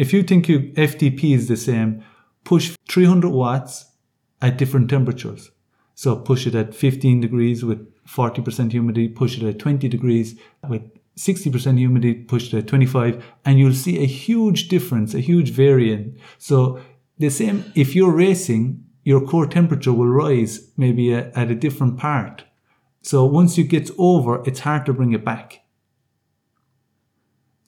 If you think your FTP is the same, push 300 watts at different temperatures. So push it at 15 degrees with 40% humidity, push it at 20 degrees with 60% humidity, push it at 25, and you'll see a huge difference, a huge variant. So the same, if you're racing, your core temperature will rise maybe at, at a different part. So once you get over, it's hard to bring it back.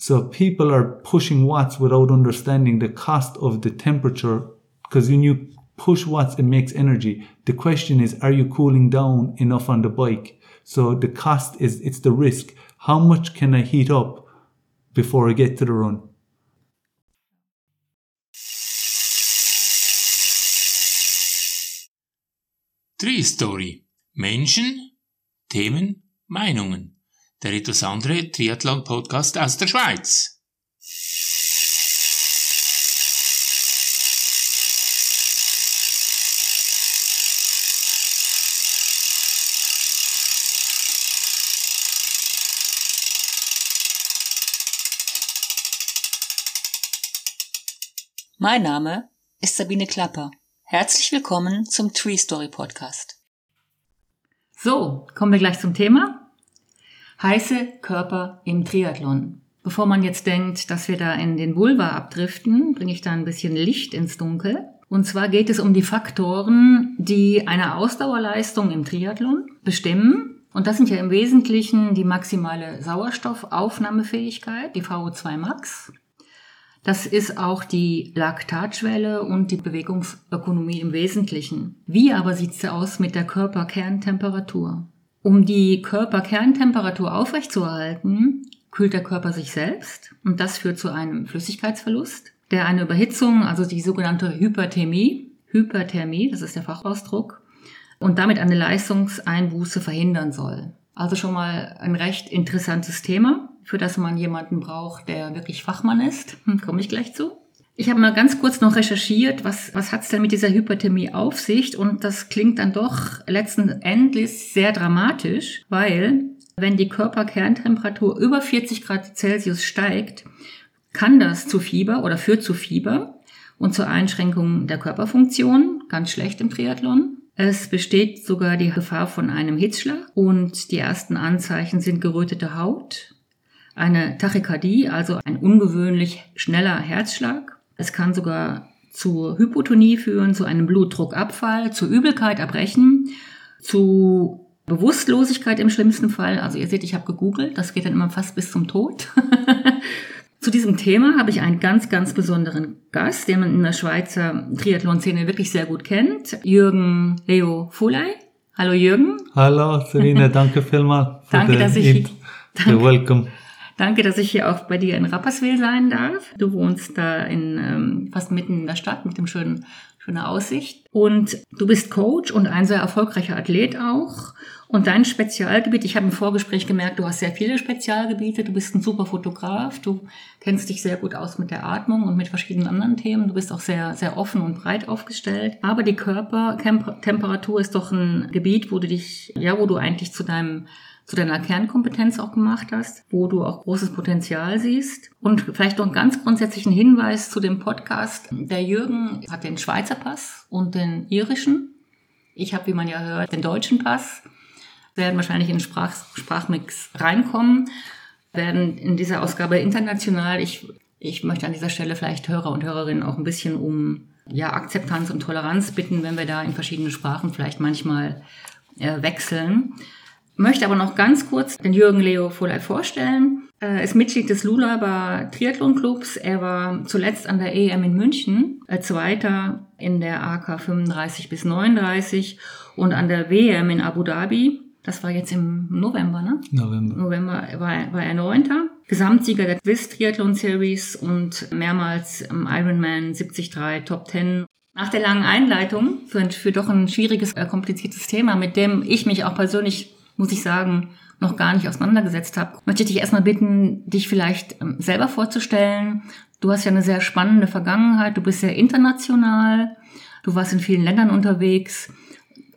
So people are pushing watts without understanding the cost of the temperature because when you push watts, it makes energy. The question is, are you cooling down enough on the bike? So the cost is, it's the risk. How much can I heat up before I get to the run? Tree Story. Menschen, Themen, Meinungen. Der etwas andere Triathlon-Podcast aus der Schweiz. Mein Name ist Sabine Klapper. Herzlich willkommen zum Tree Story Podcast. So, kommen wir gleich zum Thema. Heiße Körper im Triathlon. Bevor man jetzt denkt, dass wir da in den Boulevard abdriften, bringe ich da ein bisschen Licht ins Dunkel. Und zwar geht es um die Faktoren, die eine Ausdauerleistung im Triathlon bestimmen. Und das sind ja im Wesentlichen die maximale Sauerstoffaufnahmefähigkeit, die VO2 Max, das ist auch die Laktatschwelle und die Bewegungsökonomie im Wesentlichen. Wie aber sieht's aus mit der Körperkerntemperatur? Um die Körperkerntemperatur aufrechtzuerhalten, kühlt der Körper sich selbst und das führt zu einem Flüssigkeitsverlust, der eine Überhitzung, also die sogenannte Hyperthermie, Hyperthermie, das ist der Fachausdruck, und damit eine Leistungseinbuße verhindern soll. Also schon mal ein recht interessantes Thema für das man jemanden braucht, der wirklich Fachmann ist. Hm, Komme ich gleich zu. Ich habe mal ganz kurz noch recherchiert, was, was hat es denn mit dieser Hyperthermie auf sich? Und das klingt dann doch letzten Endes sehr dramatisch, weil wenn die Körperkerntemperatur über 40 Grad Celsius steigt, kann das zu Fieber oder führt zu Fieber und zur Einschränkung der Körperfunktion, ganz schlecht im Triathlon. Es besteht sogar die Gefahr von einem Hitzschlag und die ersten Anzeichen sind gerötete Haut, eine Tachykardie, also ein ungewöhnlich schneller Herzschlag. Es kann sogar zur Hypotonie führen, zu einem Blutdruckabfall, zu Übelkeit, Erbrechen, zu Bewusstlosigkeit im schlimmsten Fall. Also ihr seht, ich habe gegoogelt, das geht dann immer fast bis zum Tod. Zu diesem Thema habe ich einen ganz, ganz besonderen Gast, den man in der Schweizer Triathlon-Szene wirklich sehr gut kennt, Jürgen Leo Fuley. Hallo Jürgen. Hallo Serena, danke vielmals. danke, dass ich... Danke. welcome. Danke, dass ich hier auch bei dir in Rapperswil sein darf. Du wohnst da in ähm, fast mitten in der Stadt mit dem schönen schöne Aussicht. Und du bist Coach und ein sehr erfolgreicher Athlet auch. Und dein Spezialgebiet, ich habe im Vorgespräch gemerkt, du hast sehr viele Spezialgebiete, du bist ein super Fotograf, du kennst dich sehr gut aus mit der Atmung und mit verschiedenen anderen Themen, du bist auch sehr, sehr offen und breit aufgestellt. Aber die Körpertemperatur ist doch ein Gebiet, wo du dich, ja, wo du eigentlich zu deinem zu deiner Kernkompetenz auch gemacht hast, wo du auch großes Potenzial siehst. Und vielleicht noch einen ganz grundsätzlichen Hinweis zu dem Podcast. Der Jürgen hat den Schweizer Pass und den irischen. Ich habe, wie man ja hört, den deutschen Pass. Werden wahrscheinlich in den Sprach Sprachmix reinkommen. Werden in dieser Ausgabe international. Ich, ich möchte an dieser Stelle vielleicht Hörer und Hörerinnen auch ein bisschen um ja, Akzeptanz und Toleranz bitten, wenn wir da in verschiedene Sprachen vielleicht manchmal äh, wechseln. Möchte aber noch ganz kurz den Jürgen Leo Volley vorstellen. Er ist Mitglied des Lulaber Triathlon Clubs. Er war zuletzt an der EM in München, äh, Zweiter in der AK 35 bis 39 und an der WM in Abu Dhabi. Das war jetzt im November, ne? November. November war, war er Neunter. Gesamtsieger der Swiss Triathlon Series und mehrmals im Ironman 73 Top 10 nach der langen Einleitung für, für doch ein schwieriges, äh, kompliziertes Thema, mit dem ich mich auch persönlich muss ich sagen, noch gar nicht auseinandergesetzt habe, möchte ich dich erstmal bitten, dich vielleicht ähm, selber vorzustellen. Du hast ja eine sehr spannende Vergangenheit, du bist sehr international, du warst in vielen Ländern unterwegs.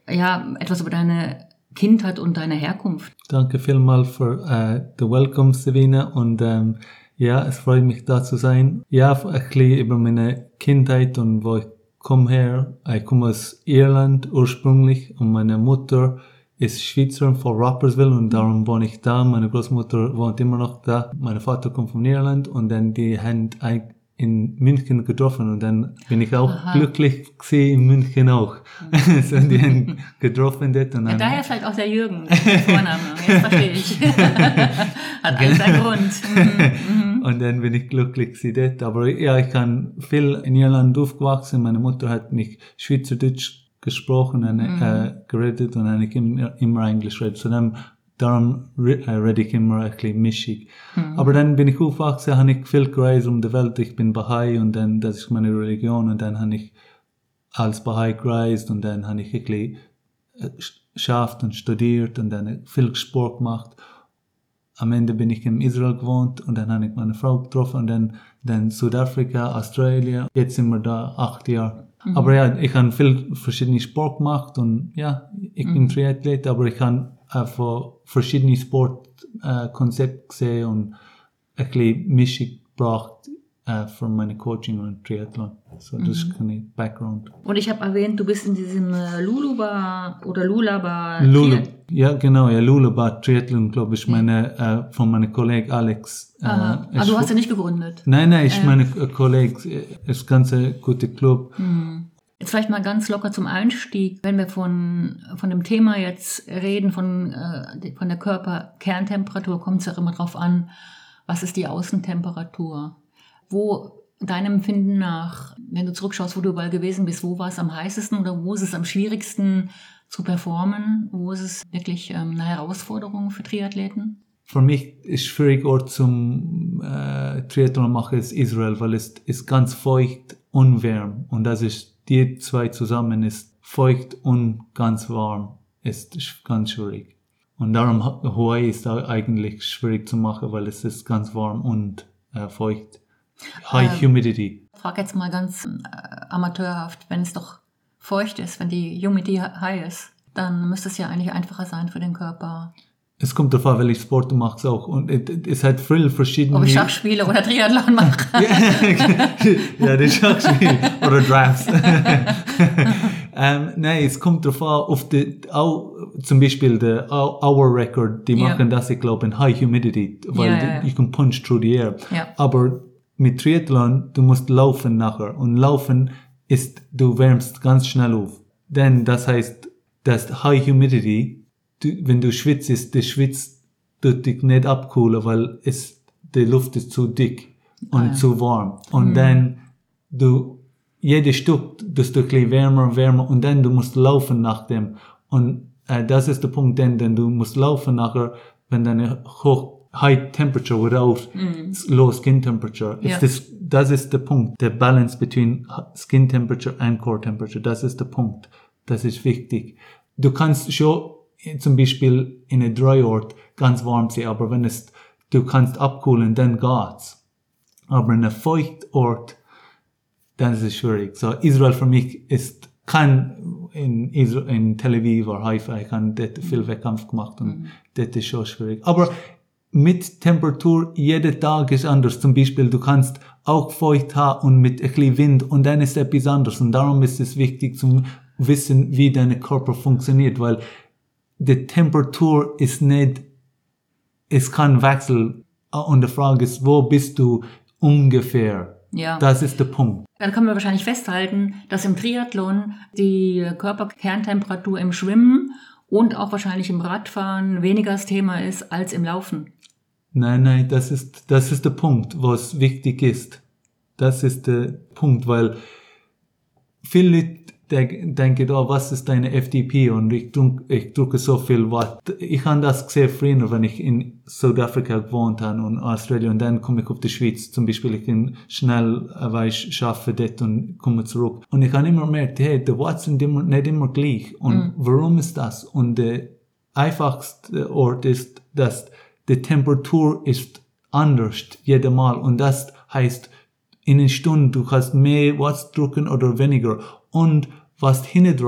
Ja, etwas über deine Kindheit und deine Herkunft. Danke vielmals für äh, the welcome, Sabine. Und ähm, ja, es freut mich da zu sein. Ja, ein bisschen über meine Kindheit und wo ich komme her. Ich komme aus Irland ursprünglich und meine Mutter ist Schweizerin von Rapperswil und darum wohne ich da. Meine Großmutter wohnt immer noch da. Mein Vater kommt von Irland und dann die haben in München getroffen und dann bin ich auch Aha. glücklich gesehen in München auch. so, die haben getroffen dort und Ja, dann, daher vielleicht auch der Jürgen, der Vorname. Jetzt verstehe ich. Hat alles seinen Grund. Mhm, mhm. Und dann bin ich glücklich gewesen dort. Aber ja, ich kann viel in Irland aufgewachsen. Meine Mutter hat mich Schweizerdeutsch gesprochen und äh, geredet und dann ich immer, immer Englisch redet. So dann, darum äh, rede ich immer ein bisschen mischig. Aber dann bin ich aufgewachsen, habe ich viel gereist um die Welt. Ich bin Bahai und dann, das ist meine Religion und dann habe ich als Bahai gereist und dann habe ich ein bisschen äh, geschafft und studiert und dann viel Sport gemacht am Ende bin ich in Israel gewohnt und dann habe ich meine Frau getroffen und dann, dann Südafrika, Australien. Jetzt sind wir da acht Jahre. Aber ja, ich habe viel verschiedene Sport gemacht und ja, ich bin Triathlet, aber ich habe einfach verschiedene Sportkonzepte äh, gesehen und ein bisschen Mischung gebracht äh, für meine Coaching und Triathlon. So, das ist ein Background. Und ich habe erwähnt, du bist in diesem äh, Luluba oder Lulaba. Lula, ja genau, ja, Lulabar Triathlon Club ist meine, äh, von meinem Kollegen Alex. Äh, Aha. Ah, du hast ja nicht gegründet. Nein, nein, ich meine äh, Kollege, äh, ist ganz ein guter Club. Jetzt vielleicht mal ganz locker zum Einstieg, wenn wir von, von dem Thema jetzt reden, von, äh, von der Körperkerntemperatur, kommt es ja immer drauf an, was ist die Außentemperatur? Wo deinem Empfinden nach, wenn du zurückschaust, wo du überall gewesen bist, wo war es am heißesten oder wo ist es am schwierigsten zu performen? Wo ist es wirklich ähm, eine Herausforderung für Triathleten? Für mich ist schwierig Ort zum äh, Triathlon machen ist Israel, weil es ist ganz feucht und warm und das ist die zwei zusammen ist feucht und ganz warm ist ganz schwierig und darum Ha- Hawaii ist eigentlich schwierig zu machen, weil es ist ganz warm und äh, feucht. High Ähm, Humidity. Ich frage jetzt mal ganz äh, amateurhaft, wenn es doch feucht ist, wenn die Humidity high ist, dann müsste es ja eigentlich einfacher sein für den Körper. Es kommt darauf an, welchen Sport du machst auch und es, hat viele verschiedene. Ob ich Schachspiele oder Triathlon mache. ja, das Schachspiel oder Drafts. ähm, nein, es kommt darauf an, auf die, auch, zum Beispiel der Hou- Hour Record, die machen das, ich glaube, in High Humidity, weil ja, ja. you can punch through the air. Aber mit Triathlon, du musst laufen nachher und laufen ist, du wärmst ganz schnell auf. Denn das heißt, dass High Humidity, du, wenn du schwitzt, der schwitzt tut dich nicht abkühlen, weil es, die Luft ist zu dick und Ah, ja. zu warm. Und dann du jedes Stück, das du ein bisschen wärmer, wärmer und dann du musst laufen nach dem. Und äh, das ist der Punkt, denn, denn du musst laufen nachher, wenn deine hoch high temperature without low skin temperature. It's this, das ist der Punkt, der Balance between skin temperature and core temperature. Das ist der Punkt. Das ist wichtig. Du kannst schon zum Beispiel in einem Dryort ganz warm sein, aber wenn es, du kannst abkühlen, dann geht's. Aber in einem Feuchtort, dann ist es schwierig. So, Israel für mich ist, kann in, Israel, in Tel Aviv oder Haifa, ich habe dort viel Wettkampf gemacht und dort ist schon schwierig. Aber mit Temperatur, jeder Tag ist anders. Zum Beispiel, du kannst auch feucht haben und mit ein bisschen Wind und dann ist etwas anderes. Und darum ist es wichtig zu wissen, wie dein Körper funktioniert, weil die Temperatur ist nicht, es kann wechseln. Und die Frage ist, wo bist du ungefähr? Ja. Das ist der Punkt. Dann können wir wahrscheinlich festhalten, dass im Triathlon die Körperkerntemperatur im Schwimmen und auch wahrscheinlich im Radfahren weniger das Thema ist als im Laufen. Nein, nein, das ist, das ist der Punkt, was wichtig ist. Das ist der Punkt, weil viele Leute de- denken, oh, was ist deine FDP? Und ich, drück, ich drücke so viel Watt. Ich habe das gesehen früher, wenn ich in Südafrika gewohnt habe und Australien und dann komme ich auf die Schweiz. Zum Beispiel, ich bin schnell, äh, weil ich schaffe dort und komme zurück. Und ich habe immer gemerkt, hey, die Watts sind immer, nicht immer gleich. Und warum ist das? Und der einfachste Ort ist, dass die Temperatur ist anders jedes Mal und das heißt, in einer Stunde du kannst mehr Watts drücken oder weniger und Was hindert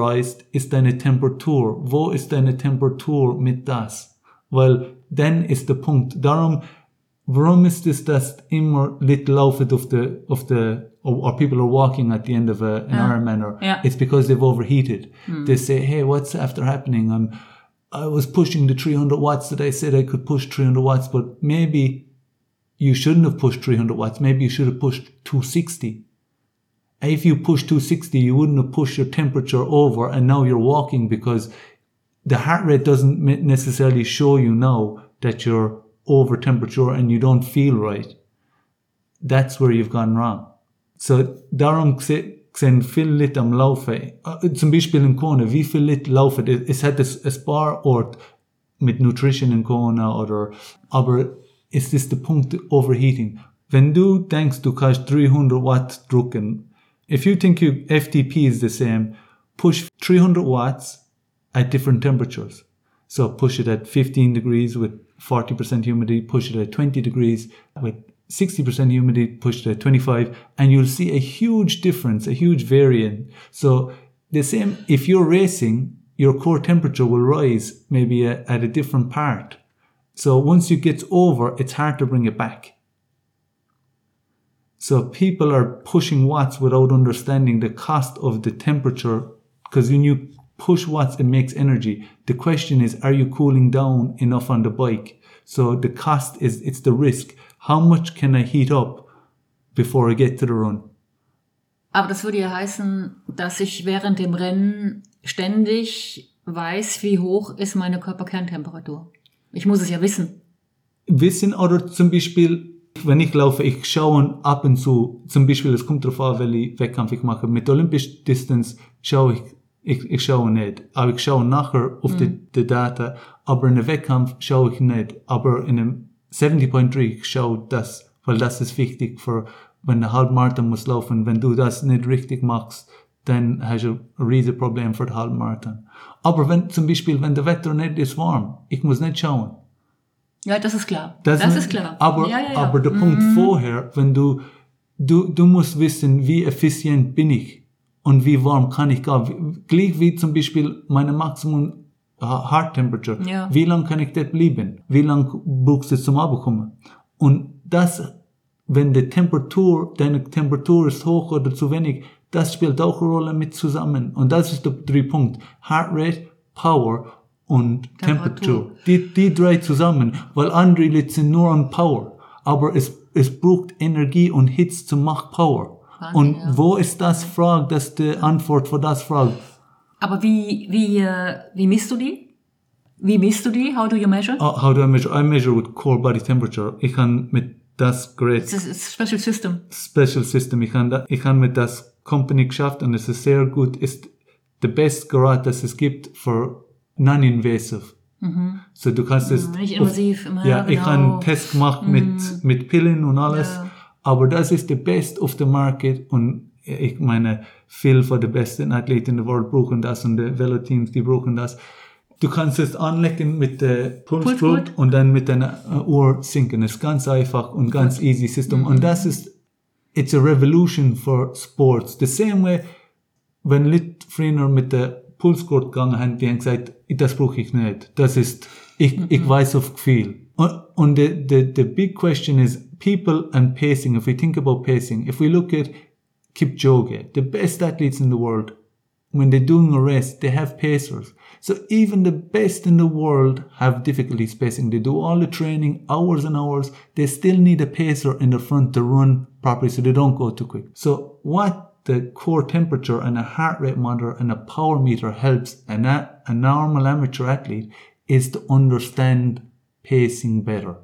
ist deine Temperatur. Wo ist deine Temperatur mit das? Weil dann ist der Punkt. Darum, warum ist es, dass immer Leute laufen auf the, auf the, or, people are walking at the end of a, an Yeah. Ironman or Yeah. it's because they've overheated. They say, hey, what's after happening? I'm, I was pushing the 300 watts that I said I could push 300 watts, but maybe you shouldn't have pushed 300 watts. Maybe you should have pushed 260. If you push 260, you wouldn't have pushed your temperature over and now you're walking because the heart rate doesn't necessarily show you now that you're over temperature and you don't feel right. That's where you've gone wrong. So darum gesehen viel Leute am Laufen. Zum Beispiel in Kona, wie viel Leute laufen? Es es hat es- ein Ort mit Nutrition in Kona oder, aber ist das der Punkt Overheating? Wenn du denkst, du kannst 300 Watt drücken, if you think you, FTP is the same, push 300 watts at different temperatures. So push it at 15 degrees with 40% humidity, push it at 20 degrees with 60% humidity, pushed at 25, and you'll see a huge difference, a huge variant. So the same, if you're racing, your core temperature will rise maybe a- at a different part. So once you get over, it's hard to bring it back. So people are pushing watts without understanding the cost of the temperature. Because when you push watts, it makes energy. The question is, are you cooling down enough on the bike? So the cost is, it's the risk. How much can I heat up before I get to the run? Aber das würde ja heißen, dass ich während dem Rennen ständig weiß, wie hoch ist meine Körperkerntemperatur. Ich muss es ja wissen. Wissen oder zum Beispiel, wenn ich laufe, ich schaue ab und zu, zum Beispiel, es kommt darauf an, welchen Wettkampf ich mache. Mit Olympisch Distance schaue ich, ich, ich schaue nicht. Aber ich schaue nachher auf die, die Data. Aber in einem Wettkampf schaue ich nicht. Aber in einem 70.3 ich schaue das, weil das ist wichtig für, wenn der Halbmarathon muss laufen. Wenn du das nicht richtig machst, dann hast du ein riesiges Problem für den Halbmarathon. Aber wenn, zum Beispiel, wenn der Wetter nicht ist warm, ich muss nicht schauen. Ja, das ist klar. Das, Das, nicht- ist klar. Aber, ja, ja, ja. aber der Punkt vorher, wenn du, du, du musst wissen, wie effizient bin ich und wie warm kann ich gehen. Wie- Gleich wie zum Beispiel meine Maximum Heart Temperature. Ja. Wie lange kann ich dort bleiben? Wie lange brauchst du zum Abkommen? Und das, wenn die Temperatur, deine Temperatur ist hoch oder zu wenig, das spielt auch eine Rolle mit zusammen. Und das ist der drei Punkt. Heart Rate, Power und Temperatur. Temperatur. Die, die drei zusammen, weil andere sind nur an Power. Aber es, es braucht Energie und Hitze zu machen Power. Wahnsinn, und ja. wo ist das Frage, das ist die Antwort für das Frage? Aber wie, wie, äh, wie misst du die? Wie misst du die? How do you measure? Uh, how do I measure? I measure with core body temperature. Ich kann mit das Gerät Das ist Special System. Special System, ich kann, da, ich kann mit das Company geschafft und es ist sehr gut, ist the best Gerät, das es gibt für non-invasive. So du kannst es Mhm. Nicht invasiv, immer, ja, ich genau. habe einen Test gemacht mit mit Pillen und alles, Ja. aber das ist the best of the market und ich meine, viel von den besten Athleten in der Welt brauchen das und die Velo-Teams, die brauchen das. Du kannst es anlegen mit der Pulsgroup. und dann mit deiner äh, Uhr sinken. Das ist ganz einfach und ganz easy System. Und das ist, it's a revolution for sports. The same way, wenn Leute früher mit der Pulsgurt gegangen haben, die haben gesagt, das brauche ich nicht. Das ist, ich, ich weiß auf Gefühl. Und, und the, the, the big question is people and pacing. If we think about pacing, if we look at Kipchoge, the best athletes in the world, when they're doing a race, they have pacers. So even the best in the world have difficulty spacing. They do all the training, hours and hours. They still need a pacer in the front to run properly so they don't go too quick. So what the core temperature and a heart rate monitor and a power meter helps an, a, a normal amateur athlete is to understand pacing better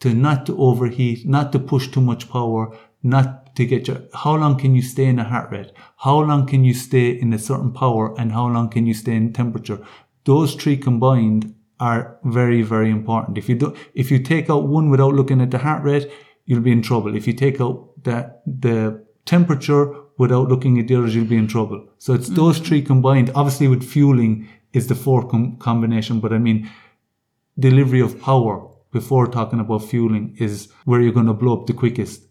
to not to overheat, not to push too much power, not to get your, how long can you stay in a heart rate? How long can you stay in a certain power and how long can you stay in temperature? Those three combined are very, very important. If you do, if you take out one without looking at the heart rate, you'll be in trouble. If you take out the, the temperature without looking at the others, you'll be in trouble. So it's mm. those three combined. Obviously with fueling is the four com- combination, but I mean, delivery of power before talking about fueling is where you're going to blow up the quickest.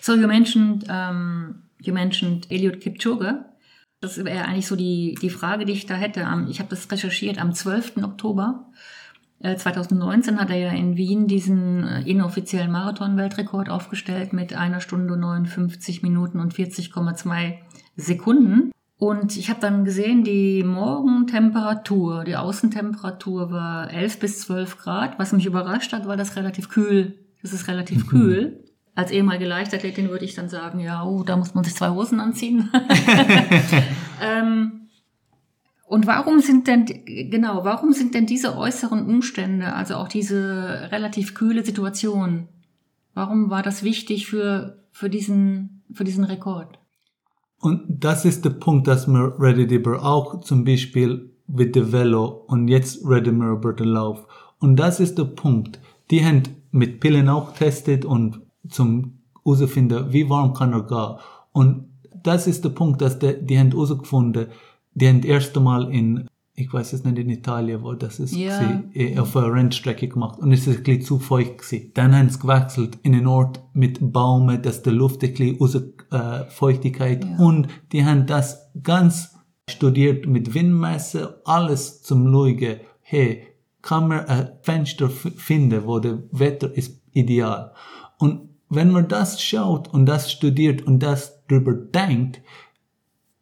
So you mentioned um, you mentioned Eliud Kipchoge. Das wäre eigentlich so die, die Frage, die ich da hätte. Ich habe das recherchiert am 12. Oktober 2019 äh, hat er ja in Wien diesen äh, inoffiziellen Marathon-Weltrekord aufgestellt mit einer Stunde 59 Minuten und 40,2 Sekunden. Und ich habe dann gesehen, die Morgentemperatur, die Außentemperatur war 11 bis 12 Grad. Was mich überrascht hat, war das relativ kühl. Das ist relativ mhm. kühl. Als ehemalige Leichtathletin würde ich dann sagen, ja, oh, da muss man sich zwei Hosen anziehen. ähm, und warum sind denn, genau, warum sind denn diese äußeren Umstände, also auch diese relativ kühle Situation, warum war das wichtig für, für diesen, für diesen Rekord? Und das ist der Punkt, dass wir reden über auch zum Beispiel mit dem Velo und jetzt über den Lauf. Und das ist der Punkt. Die haben mit Pillen auch testet und zum herausfinden, wie warm kann er gehen. Und das ist der Punkt, dass die, die haben herausgefunden, die haben das erste Mal in, ich weiß es nicht, in Italien, wo das ist, ja. gewesen, eh, auf einer Rennstrecke gemacht. Und es ist ein bisschen zu feucht gewesen. Dann haben sie gewechselt in einen Ort mit Baumen, dass die Luft ein bisschen raus, äh, Feuchtigkeit ja. und die haben das ganz studiert mit Windmesser, alles zum Schauen, hey, kann man ein Fenster finden, wo das Wetter ist ideal. Und wenn man das schaut und das studiert und das drüber denkt,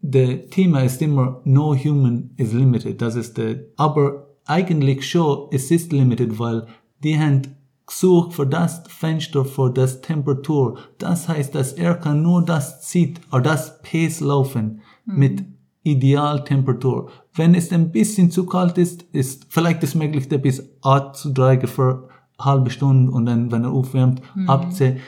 der Thema ist immer no human is limited. Das ist der, aber eigentlich schon, es ist limited, weil die haben gesucht für das Fenster, für das Temperatur. Das heißt, dass er kann nur das zieht, oder das Pace laufen mhm. mit Idealtemperatur. Wenn es ein bisschen zu kalt ist, ist vielleicht es möglich, bis abzudreigen für eine halbe Stunde und dann, wenn er aufwärmt, mhm. abziehen.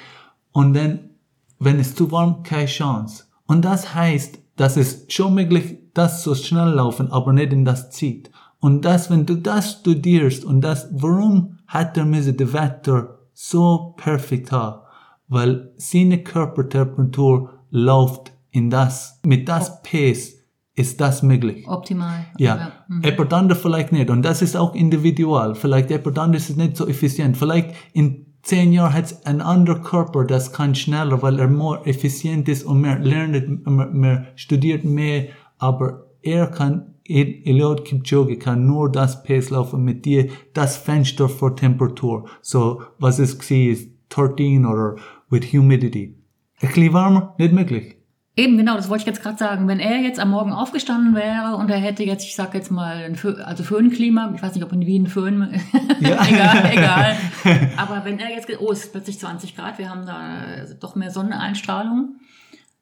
Und dann, wenn es zu warm, keine Chance. Und das heißt, dass es schon möglich, das so schnell laufen, aber nicht in das zieht. Und das, wenn du das studierst und das, warum hat er müsse das Wetter so perfekt haben? Weil seine Körpertemperatur läuft in das, mit das Pace ist das möglich. Optimal. Ja. ja. Mhm. Jemand anderes vielleicht nicht. Und das ist auch individual. Vielleicht jemand anderes ist nicht so effizient. Vielleicht in zehn Jahren hat ein anderer Körper, das kann schneller, weil er mehr effizient ist und mehr lernt, mehr, mehr studiert mehr, aber er kann, Eliud Kipchoge kann nur das Pace laufen mit dir, das Fenster für Temperatur. So, was es gesehen ist, 13 oder with humidity. Ein bisschen warmer, nicht möglich. Eben, genau, das wollte ich jetzt gerade sagen. Wenn er jetzt am Morgen aufgestanden wäre und er hätte jetzt, ich sag jetzt mal, Föhn, also Föhnklima, ich weiß nicht, ob in Wien Föhn, ja. egal, egal. Aber wenn er jetzt, oh, es ist plötzlich 20 Grad, wir haben da doch mehr Sonneneinstrahlung,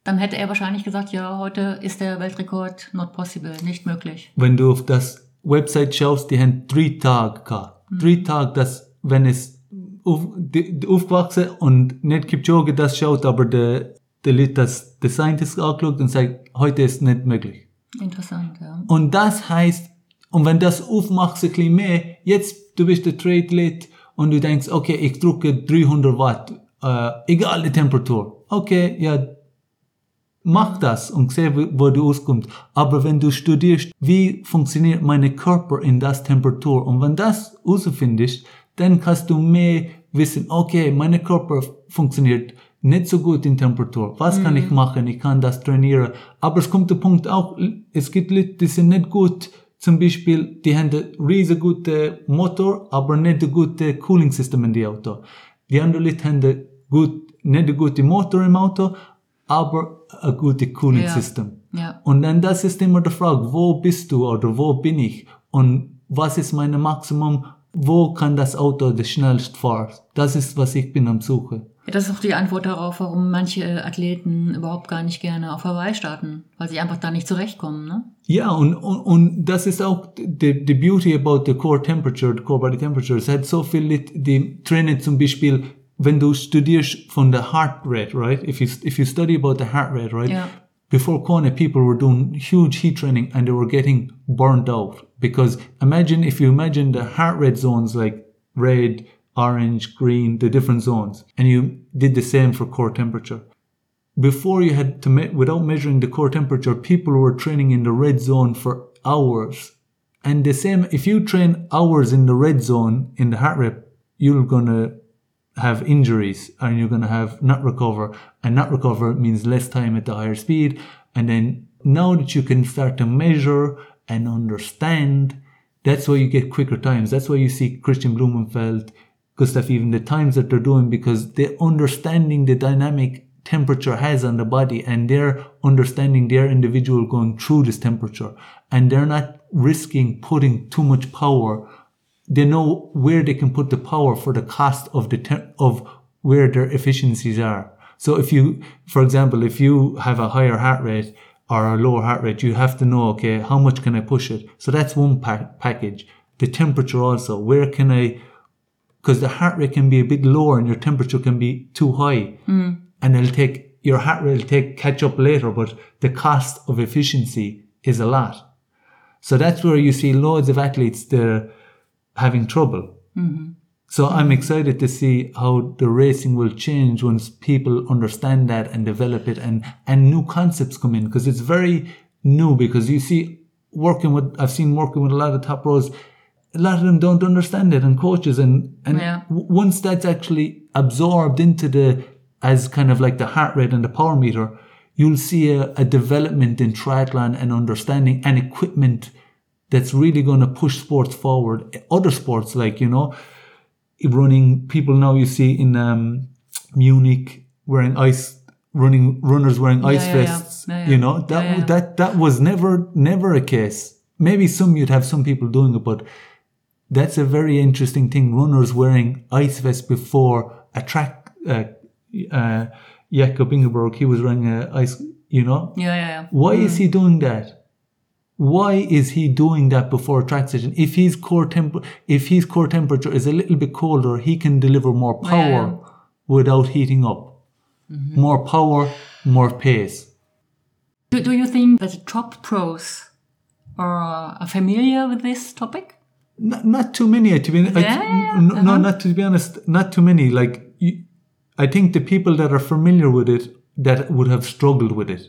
dann hätte er wahrscheinlich gesagt, ja, heute ist der Weltrekord not possible, nicht möglich. Wenn du auf das Website schaust, die haben drei Tage gehabt. Mhm. Drei Tage, dass, wenn es auf, die, aufgewachsen und nicht Kipchoge das schaut, aber der der Leute das der Scientist angeschaut und sagt, heute ist nicht möglich. Interessant, ja. Und das heißt, und wenn das aufmachst ein bisschen mehr, jetzt, du bist der Trade-Lit und du denkst, okay, ich drücke 300 Watt, äh, egal die Temperatur. Okay, ja, mach das und seh, wo du auskommst. Aber wenn du studierst, wie funktioniert mein Körper in das Temperatur und wenn das herausfindest, dann kannst du mehr wissen, okay, mein Körper funktioniert nicht so gut in Temperatur. Was mhm. kann ich machen? Ich kann das trainieren. Aber es kommt der Punkt auch, es gibt Leute, die sind nicht gut. Zum Beispiel, die haben ein riesig gute Motor, aber nicht ein gute Cooling System in die Auto. Die anderen Leute haben gut, nicht ein gute Motor im Auto, aber ein gutes Cooling ja. System. Ja. Und dann das ist immer die Frage, wo bist du oder wo bin ich? Und was ist mein Maximum? Wo kann das Auto das schnellst fahren? Das ist, was ich bin am Suchen. Das ist auch die Antwort darauf, warum manche Athleten überhaupt gar nicht gerne auf Hawaii starten, weil sie einfach da nicht zurechtkommen, ne? Ja, und, und, und das ist auch the, the beauty about the core temperature, the core body temperature. Es hat so viel, die trainen zum Beispiel, wenn du studierst von der heart rate, right? If you, if you study about the heart rate, right? Ja. Before Kona, people were doing huge heat training and they were getting burned out. Because imagine, if you imagine the heart rate zones like red, orange, green, the different zones. And you did the same for core temperature. Before you had to, me- without measuring the core temperature, people were training in the red zone for hours. And the same, if you train hours in the red zone in the heart rate, you're gonna have injuries and you're gonna have not recover. And not recover means less time at the higher speed and then now that you can start to measure and understand, that's why you get quicker times. That's why you see Christian Blumenfeld, Gustav, even the times that they're doing because they're understanding the dynamic temperature has on the body and they're understanding their individual going through this temperature and they're not risking putting too much power. They know where they can put the power for the cost of the te- of where their efficiencies are. So if you, for example, if you have a higher heart rate or a lower heart rate, you have to know, okay, how much can I push it? So that's one pa- package. The temperature also, where can I, because the heart rate can be a bit lower and your temperature can be too high. Hmm. And it'll take, your heart rate will take, catch up later, but the cost of efficiency is a lot. So that's where you see loads of athletes, they're having trouble. Mm-hmm. So I'm excited to see how the racing will change once people understand that and develop it and, and new concepts come in because it's very new because you see working with, I've seen working with a lot of top pros, a lot of them don't understand it and coaches and, and Yeah. w- once that's actually absorbed into the, as kind of like the heart rate and the power meter, you'll see a, a development in triathlon and understanding and equipment that's really going to push sports forward. Other sports like, you know, running people now you see in um, Munich wearing ice running runners wearing ice yeah, vests Yeah, you know that that that was never never a case maybe some you'd have some people doing it but that's a very interesting thing runners wearing ice vests before a track uh, uh, Jakob Ingeborg he was wearing a ice you know Yeah, yeah, yeah. why is he doing that? Why is he doing that before a track session? If his core temp, if his core temperature is a little bit colder, he can deliver more power Yeah. without heating up. More power, more pace. Do, do you think that the top pros are familiar with this topic? Not, not too many, to be I- Yeah, yeah. No, no, Uh-huh. not to be honest, not too many. Like, you, I think the people that are familiar with it that would have struggled with it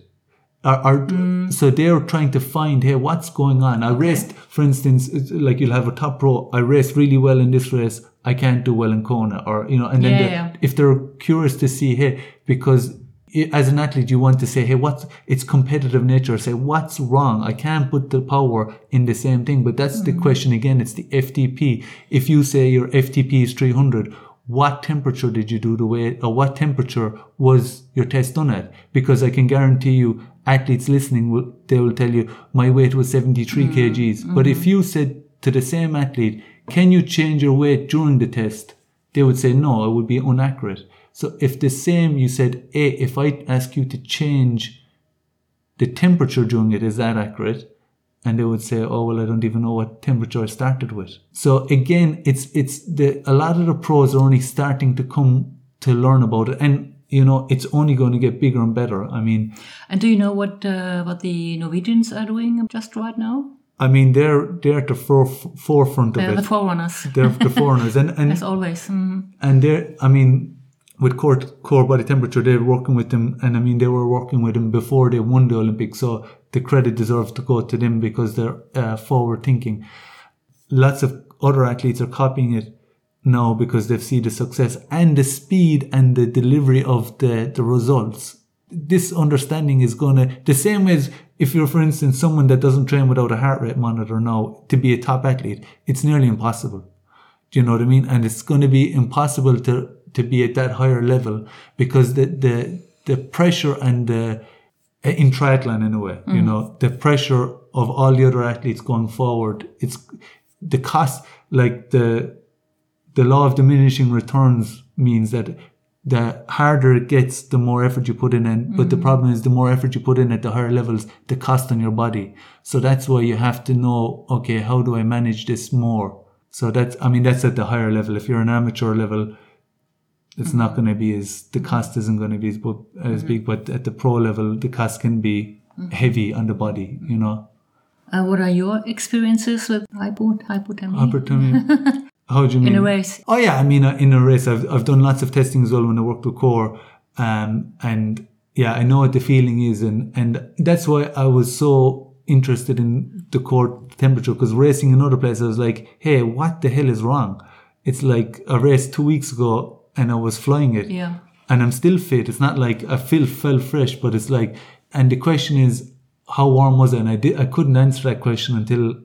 are, are Mm. so they're trying to find hey what's going on i raced for instance like you'll have a top pro i raced really well in this race i can't do well in kona or you know and then Yeah, they're- yeah. if they're curious to see hey because i- as an athlete you want to say hey what's it's competitive nature. Say what's wrong? I can't put the power in the same thing. But that's the mm. question again. It's the ftp if you say your ftp is 300 what temperature did you do the weight or what temperature was your test done at? Because i can guarantee you athletes listening will they will tell you my weight was 73 mm. kgs. But if mm-hmm. you said to the same athlete can you change your weight during the test? They would say no it would be inaccurate so if the same you said hey if i ask you to change the temperature during it is that accurate? And they would say oh well i don't even know what temperature i started with. So again it's it's the a lot of the pros are only starting to come to learn about it. And you know it's only going to get bigger and better. I mean And do you know what uh, what the Norwegians are doing just right now? i mean they're they're at the foref- forefront of They're it. the forerunners, they're the foreigners and and as always. Mm. and they're i mean with core core body temperature they're working with them and i mean they were working with them before they won the olympics so the credit deserves to go to them because they're uh, forward thinking. Lots of other athletes are copying it now because they've seen the success and the speed and the delivery of the the results. This understanding is going to the same as if you're for instance someone that doesn't train without a heart rate monitor now to be a top athlete it's nearly impossible. Do you know what I mean? And it's going to be impossible to to be at that higher level because the the the pressure and the in triathlon in a way, you mm. know, the pressure of all the other athletes going forward. It's the cost, like the the law of diminishing returns means that the harder it gets, the more effort you put in. And but the mm. problem is, the more effort you put in at the higher levels, the cost on your body. So that's why you have to know, okay, how do I manage this more? So that's, I mean, that's at the higher level. If you're an amateur level, it's not going to be as the cost isn't going to be as, as big. But at the pro level, the cost can be heavy on the body. You know, Uh, what are your experiences with hypo hypothermia hyperthermia. How do you mean? in a race? Oh yeah, I mean uh, in a race, I've I've done lots of testing as well when I worked with core, um, and yeah, I know what the feeling is, and and that's why I was so interested in the core temperature because racing in other places, I was like, hey, what the hell is wrong? It's like a race two weeks ago, and I was flying it, Yeah. and I'm still fit. It's not like I feel felt fresh, but it's like, and the question is, how warm was it? And I did, I couldn't answer that question until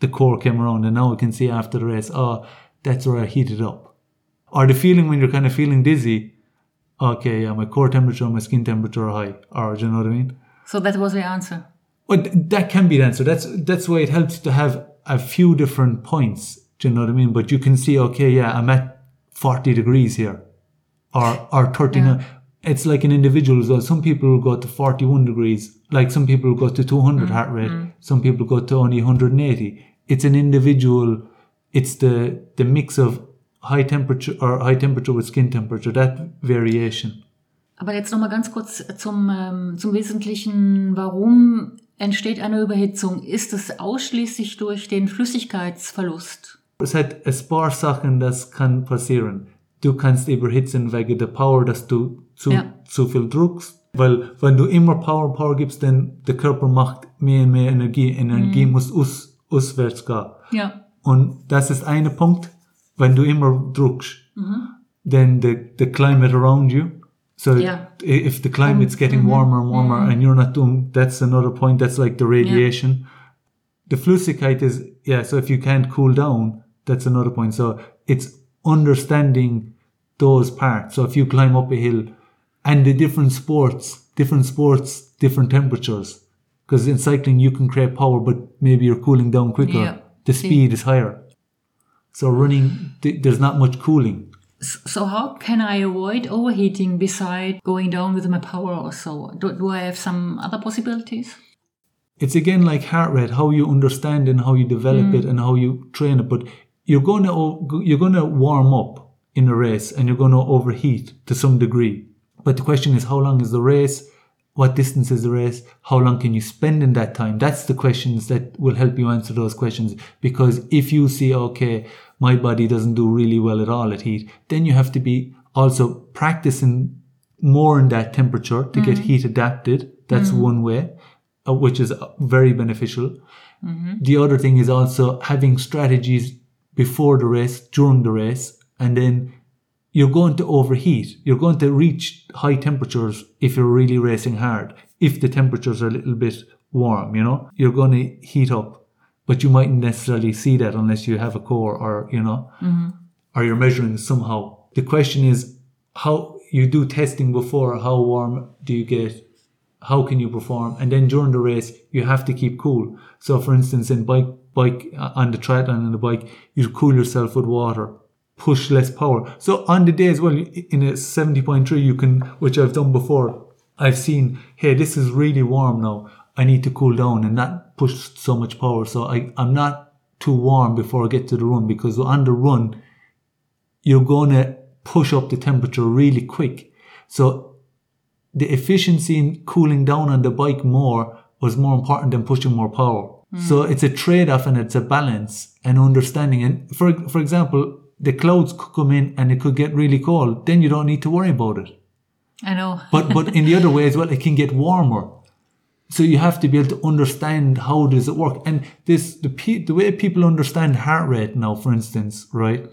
the core came around and now I can see after the race, oh, that's where I heated up. Or the feeling when you're kind of feeling dizzy, okay, yeah, my core temperature and my skin temperature are high. Or, do you know what I mean? So that was the answer. Well, that can be the answer. That's, that's why it helps to have a few different points. Do you know what I mean? But you can see, okay, yeah, I'm at 40 degrees here or, or 39. It's like an individual as well. Some people go to 41 degrees. Like some people go to 200 heart rate. Some people go to only 180. It's an individual. It's the, the mix of high temperature or high temperature with skin temperature, that variation. Aber jetzt nochmal ganz kurz zum, ähm, zum Wesentlichen. Warum entsteht eine Überhitzung? Ist es ausschließlich durch den Flüssigkeitsverlust? Es hat ein paar Sachen, das kann passieren. Du kannst überhitzen wegen der Power, dass du zu, Ja. zu viel druckst. Weil wenn du immer Power, Power gibst, dann der Körper macht mehr und mehr Energie. Energie muss aus, auswärts gehen. Ja. Und das ist ein Punkt, wenn du immer druckst, then the, the climate around you. So Yeah. if the climate's getting warmer and warmer and you're not doing, that's another point. That's like the radiation. The Flüssigkeit is, yeah, so if you can't cool down, that's another point. So it's understanding those parts. So if you climb up a hill and the different sports, different sports, different temperatures. Because in cycling, you can create power, but maybe you're cooling down quicker. Yeah. The speed is higher. So running, th- there's not much cooling. So how can I avoid overheating beside going down with my power or so? Do, do I have some other possibilities? it's again like heart rate how you understand and how you develop mm. it and how you train it but you're going to you're going to warm up in a race and you're going to overheat to some degree. But the question is how long is the race? What distance is the race? How long can you spend in that time? That's the questions that will help you answer those questions. Because if you see okay my body doesn't do really well at all at heat then you have to be also practicing more in that temperature to get heat adapted. That's one way uh, which is uh, very beneficial. The other thing is also having strategies before the race, during the race, and then you're going to overheat. You're going to reach high temperatures if you're really racing hard. If the temperatures are a little bit warm, you know, you're going to heat up, but you mightn't necessarily see that unless you have a core or, you know, mm-hmm. or you're measuring somehow. The question is how you do testing before, how warm do you get? How can you perform? And then during the race, you have to keep cool. So for instance, in bike, bike uh, on the triathlon and the bike, you cool yourself with water, push less power. So on the day as well, in a 70.3, you can, which I've done before, I've seen, hey, this is really warm now. I need to cool down and not push so much power. So I, I'm not too warm before I get to the run because on the run, you're going to push up the temperature really quick. So the efficiency in cooling down on the bike more was more important than pushing more power. So hmm. it's a trade-off and it's a balance and understanding. And for for example, the clouds could come in and it could get really cold. Then you don't need to worry about it. I know. But but in the other way as well, it can get warmer. So you have to be able to understand how does it work. And this the pe- the way people understand heart rate now, for instance, right?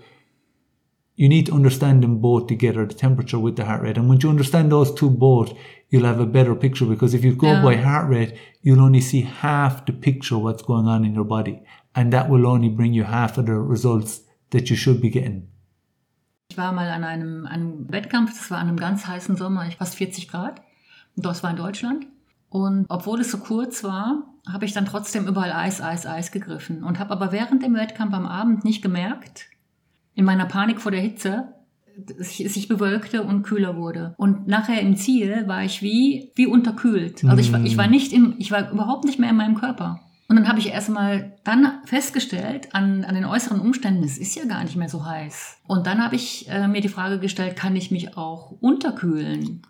You need to understand them both together, the temperature with the heart rate. And once you understand those two both, you'll have a better picture because if you go Yeah. by heart rate, you'll only see half the picture what's going on in your body. And that will only bring you half of the results that you should be getting. Ich war mal an einem, einem Wettkampf, das war an einem ganz heißen Sommer, fast 40 Grad. Und das war in Deutschland. Und obwohl es so kurz war, habe ich dann trotzdem überall Eis, Eis, Eis gegriffen. Und habe aber während dem Wettkampf am Abend nicht gemerkt, in meiner Panik vor der Hitze, sich bewölkte und kühler wurde. Und nachher im Ziel war ich wie, wie unterkühlt. Also ich war, ich war nicht im, ich war überhaupt nicht mehr in meinem Körper. Und dann habe ich erstmal dann festgestellt an, an den äußeren Umständen, es ist ja gar nicht mehr so heiß. Und dann habe ich äh, mir die Frage gestellt, kann ich mich auch unterkühlen?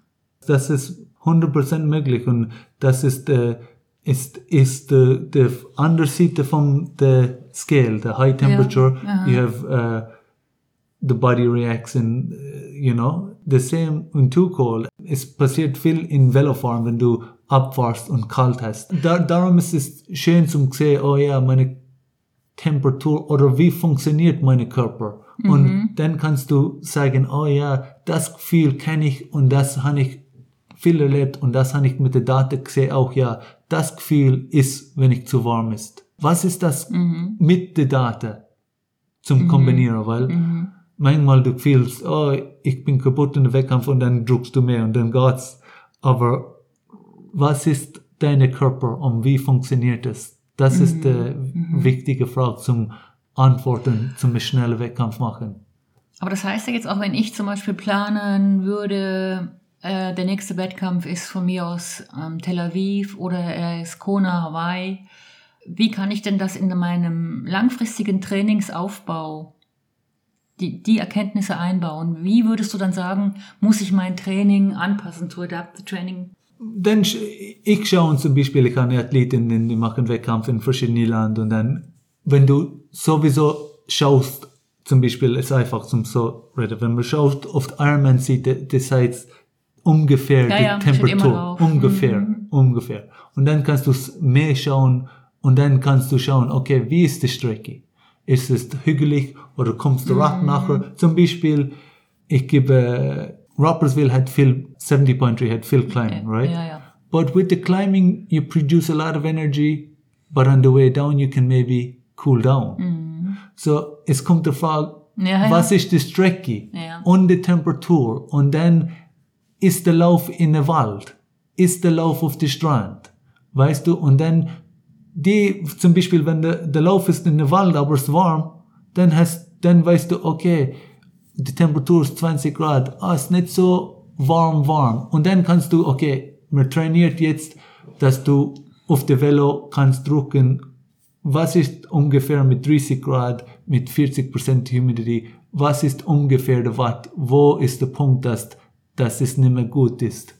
Das ist 100% möglich und das ist, äh, ist, ist the, the underseat from the scale, the high temperature, aha. you have uh, the body reacts in, uh, you know, the same in too cold. Es passiert viel in Veloform, wenn du abfährst und kalt hast. Da, darum ist es schön zum sehen, oh ja, meine Temperatur oder wie funktioniert mein Körper. Und dann kannst du sagen, oh ja, das Gefühl kenne ich und das habe ich viel erlebt und das habe ich mit der Daten gesehen auch, ja, das Gefühl ist, wenn ich zu warm ist. Was ist das mit der Daten zum Kombinieren, weil manchmal du fühlst, oh, ich bin kaputt in der Wettkampf und dann drückst du mehr und dann geht's. Aber was ist deine Körper und wie funktioniert es? Das ist die wichtige Frage zum Antworten, zum schnellen Wettkampf machen. Aber das heißt ja jetzt auch, wenn ich zum Beispiel planen würde, äh, der nächste Wettkampf ist von mir aus ähm, Tel Aviv oder er ist Kona, Hawaii. Wie kann ich denn das in meinem langfristigen Trainingsaufbau, die, die Erkenntnisse einbauen? Wie würdest du dann sagen, muss ich mein Training anpassen to adapt the training? Dann, ich schaue zum Beispiel, ich habe Athletinnen, die machen Wettkampf in verschiedenen Ländern und dann, wenn du sowieso schaust, zum Beispiel, ist einfach zum so reden, wenn man schaut, auf Ironman sieht, das heißt ungefähr Ja, die ja, Temperatur, ungefähr, Mhm. ungefähr. Und dann kannst du mehr schauen und dann kannst du schauen, okay, wie ist die Strecke? Ist es hügelig oder kommst du Mhm. rat nachher? Zum Beispiel, ich gebe, Rappersville hat viel, 70.3 hat viel climbing, right? Ja, ja. But with the climbing, you produce a lot of energy, but on the way down, you can maybe cool down. So, es kommt die Frage, Mhm. Ja. was ist die Strecke Ja. und die Temperatur und dann ist der Lauf in der Wald, ist der Lauf auf der Strand, weißt du, und dann die, zum Beispiel, wenn der, der Lauf ist in der Wald, aber es ist warm, dann hast, dann weißt du, okay, die Temperatur ist 20 Grad, ah, ist nicht so warm, warm. Und dann kannst du, okay, man trainiert jetzt, dass du auf der Velo kannst drücken, was ist ungefähr mit 30 Grad, mit 40% Humidity, was ist ungefähr der Watt, wo ist der Punkt, dass, dass es nicht mehr gut ist.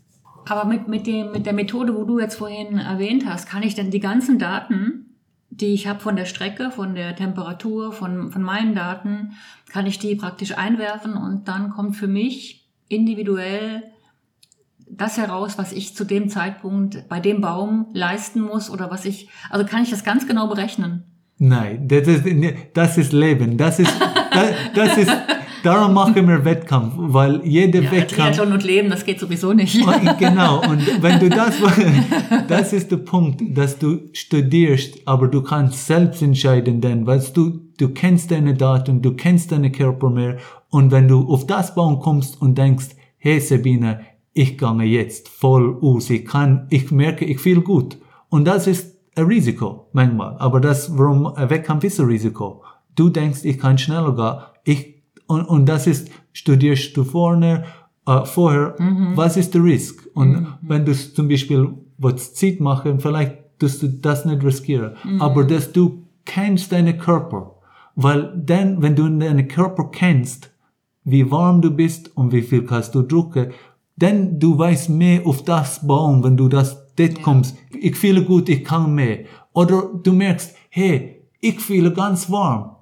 Aber mit, mit, dem, mit der Methode, wo du jetzt vorhin erwähnt hast, kann ich denn die ganzen Daten, die ich habe von der Strecke, von der Temperatur, von, von meinen Daten, kann ich die praktisch einwerfen und dann kommt für mich individuell das heraus, was ich zu dem Zeitpunkt bei dem Baum leisten muss oder was ich, also kann ich das ganz genau berechnen. Nein, das ist, das ist Leben, das ist, das, das ist, darum machen wir Wettkampf, weil jeder Ja, Wettkampf, Triathlon und Leben, das geht sowieso nicht. Und genau, und wenn du das, das ist der Punkt, dass du studierst, aber du kannst selbst entscheiden, denn, weil du, du kennst deine Daten, du kennst deine Körper mehr, und wenn du auf das Baum kommst und denkst, hey Sabine, ich gehe jetzt voll aus, ich kann, ich merke, ich fühle gut. Und das ist ein Risiko, manchmal. Aber das, warum ein Wettkampf ist ein Risiko. Du denkst, ich kann schneller gehen, ich, und, und das ist, studierst du vorne, äh, vorher, was ist der Risk? Und wenn du zum Beispiel was Zeit machen, vielleicht tust du das nicht riskieren. Aber dass du kennst deinen Körper. Weil dann, wenn du deinen Körper kennst, wie warm du bist und wie viel kannst du drücken, dann du weißt mehr auf das Baum, wenn du das dort kommst. Ich fühle gut, ich kann mehr. Oder du merkst, hey, ich fühle ganz warm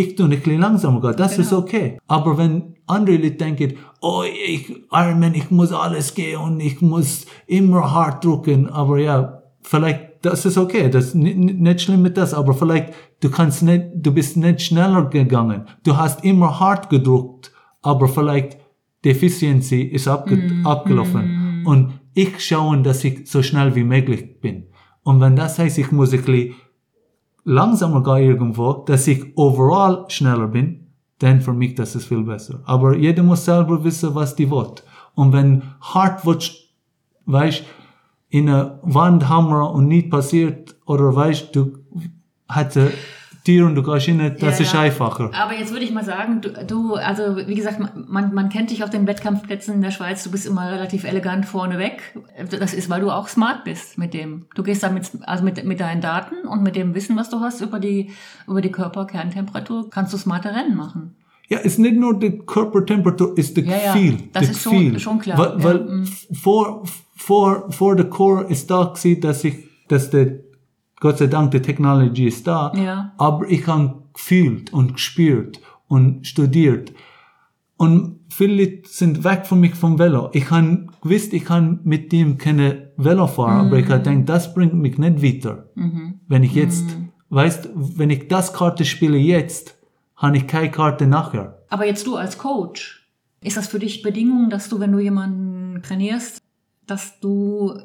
ich tue ein bisschen langsamer gehen, das ist okay. Aber wenn andere Leute denken, oh, ich, Ironman, ich muss alles gehen und ich muss immer hart drücken, aber ja, vielleicht, das ist okay, das ist ni- ni- nicht schlimm mit das, aber vielleicht, du kannst nicht, du bist nicht schneller gegangen. Du hast immer hart gedrückt, aber vielleicht, die Efficiency ist abge abgelaufen. Und ich schaue, dass ich so schnell wie möglich bin. Und wenn das heißt, ich muss ein bisschen langsamer gehe irgendwo, dass ich overall schneller bin, dann für mich das ist viel besser. Aber jeder muss selber wissen, was die will. Und wenn hart wird, weißt, in eine Wand hammer und nicht passiert, oder weißt, du hatte Tier und du gehst hin, das Ja, ist ja. einfacher. Aber jetzt würde ich mal sagen, du, du, also wie gesagt, man, man kennt dich auf den Wettkampfplätzen in der Schweiz, du bist immer relativ elegant vorneweg. Das ist, weil du auch smart bist mit dem. Du gehst damit, also mit, mit deinen Daten und mit dem Wissen, was du hast über die, über die Körperkerntemperatur, kannst du smarte Rennen machen. Ja, es ist nicht nur die Körpertemperatur, es ist das Ja, ja, Gefühl. das das ist schon- Gefühl. schon klar, Weil, ja, weil mm. vor, vor, vor der Core ist da gewesen, dass ich, dass der, Gott sei Dank, die Technology ist da. Ja. Aber ich habe gefühlt und gespürt und studiert. Und viele sind weg von mich vom Velo. Ich habe gewusst, ich kann mit dem keine Velo fahren, aber ich habe gedacht, das bringt mich nicht weiter. Wenn ich jetzt, weißt, wenn ich das Karte spiele jetzt, habe ich keine Karte nachher. Aber jetzt du als Coach, ist das für dich Bedingung, dass du, wenn du jemanden trainierst, dass du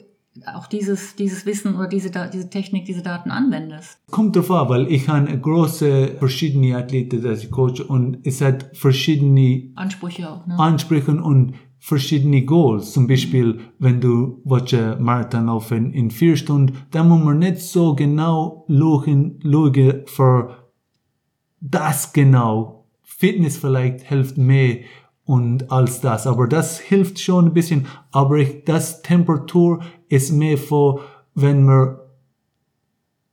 auch dieses, dieses Wissen oder diese, diese Technik, diese Daten anwendest. Kommt drauf an, weil ich habe große verschiedene Athleten, dass ich coach und es hat verschiedene Ansprüche auch, ne? Ansprüche und verschiedene Goals. Zum Beispiel, wenn du einen Marathon laufen in vier Stunden, dann muss man nicht so genau schauen, schauen für das genau. Fitness vielleicht hilft mehr und als das, aber das hilft schon ein bisschen. Aber ich, das Temperatur ist mehr für, wenn man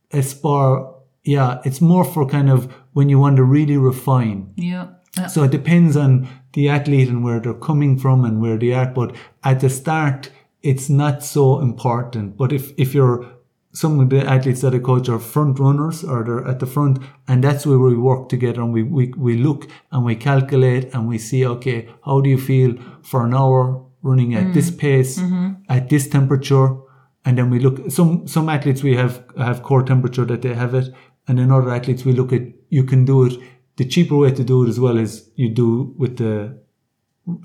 es paar, yeah, it's more for kind of when you want to really refine. Ja. ja. So it depends on the athlete and where they're coming from and where they are. But at the start, it's not so important. But if, if you're some of the athletes that I coach are front runners or they're at the front and that's where we work together and we, we, we look and we calculate and we see, okay, how do you feel for an hour running at this mm. pace, mm-hmm. at this temperature? And then we look, some, some athletes we have, have core temperature that they have it. And then other athletes we look at, you can do it. The cheaper way to do it as well is you do with the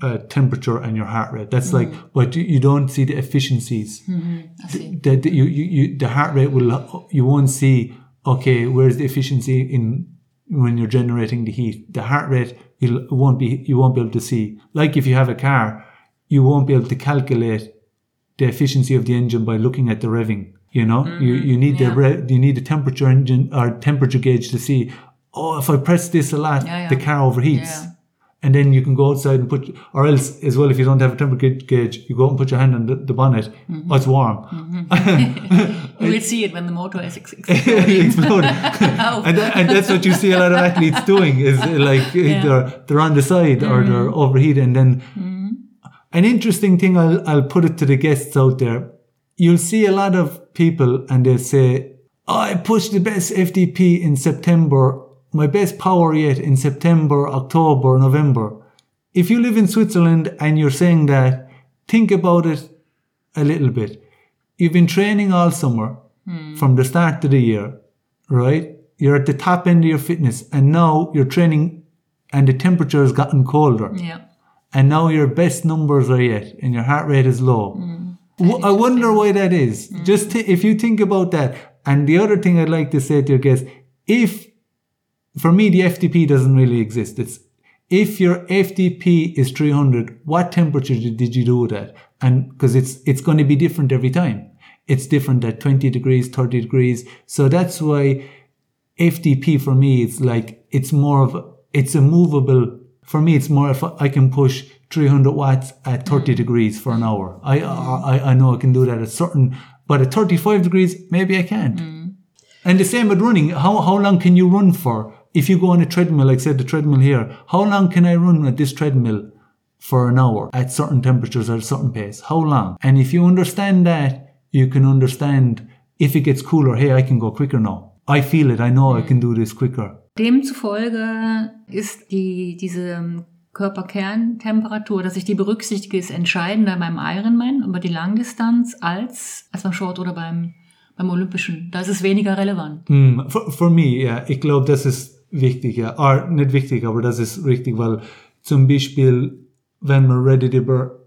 uh, temperature and your heart rate. That's like, mm-hmm. but you, you don't see the efficiencies. Mm-hmm. The, the, you, you, you, the heart rate will, you won't see, okay, where's the efficiency in when you're generating the heat? The heart rate, you'll, won't be, you won't be able to see. Like if you have a car, you won't be able to calculate the efficiency of the engine by looking at the revving. You know, mm-hmm. you, you need yeah. the re- you need the temperature engine or temperature gauge to see. Oh, if I press this a lot, Yeah, yeah. the car overheats. Yeah. And then you can go outside and put, or else as well, if you don't have a temperature gauge, you go out and put your hand on the, the bonnet. Mm-hmm. Oh, it's warm. You will see it when the motor is ex- exploding. Exploding. and, that, and that's what you see a lot of athletes doing is like they're, they're on the side or Mm-hmm. they're overheated. And then an interesting thing, I'll, I'll put it to the guests out there. You'll see a lot of people and they'll say, oh, I pushed the best FDP in September, my best power yet in September, October, November. If you live in Switzerland and you're saying that, think about it a little bit. You've been training all summer from the start of the year, right? You're at the top end of your fitness and now you're training and the temperature has gotten colder yeah. and now your best numbers are yet and your heart rate is low. I wonder why that is. Just th- if you think about that. And the other thing I'd like to say to your guests, if for me the FTP doesn't really exist, it's if your FTP is 300, what temperature did, did you do it at? And because it's it's going to be different every time. It's different at 20 degrees, 30 degrees. So that's why FTP for me, it's like, it's more of, a- it's a movable, for me, it's more if I can push 300 watts at 30 mm. degrees for an hour. I, I, I know I can do that at certain, but at 35 degrees, maybe I can't. Mm. And the same with running. How, how long can you run for? If you go on a treadmill, like I said, the treadmill here, how long can I run at this treadmill for an hour at certain temperatures at a certain pace? How long? And if you understand that, you can understand if it gets cooler, hey, I can go quicker now. I feel it. I know I can do this quicker. Demzufolge ist die, diese ähm, Körperkerntemperatur, dass ich die berücksichtige, ist entscheidender beim Ironman über die Langdistanz als, als beim Short oder beim, beim Olympischen. Da ist es weniger relevant. Mm, for, for me, ja, ich glaube, das ist wichtig, ja. Or, nicht wichtig, aber das ist richtig, weil zum Beispiel, wenn man redet über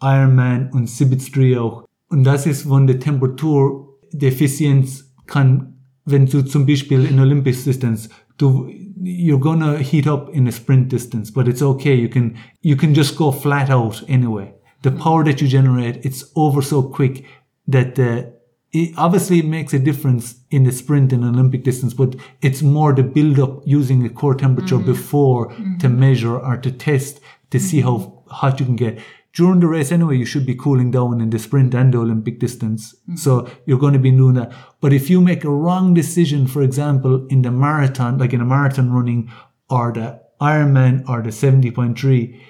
Ironman und Sibitz 3 auch, und das ist, wenn die Temperatur, die Effizienz kann, wenn du zum Beispiel in Olympic Distance, du, you're gonna heat up in a sprint distance, but it's okay. You can, you can just go flat out anyway. The power that you generate, it's over so quick that the, it, obviously it makes a difference in the sprint and Olympic distance, but it's more the build up using a core temperature mm. before to mm-hmm. measure or to test to see how mm-hmm. hot you can get. During the race anyway, you should be cooling down in the sprint and the Olympic distance. Mm-hmm. So you're going to be doing that. But if you make a wrong decision, for example, in the marathon, like in a marathon running or the Ironman or the 70.3,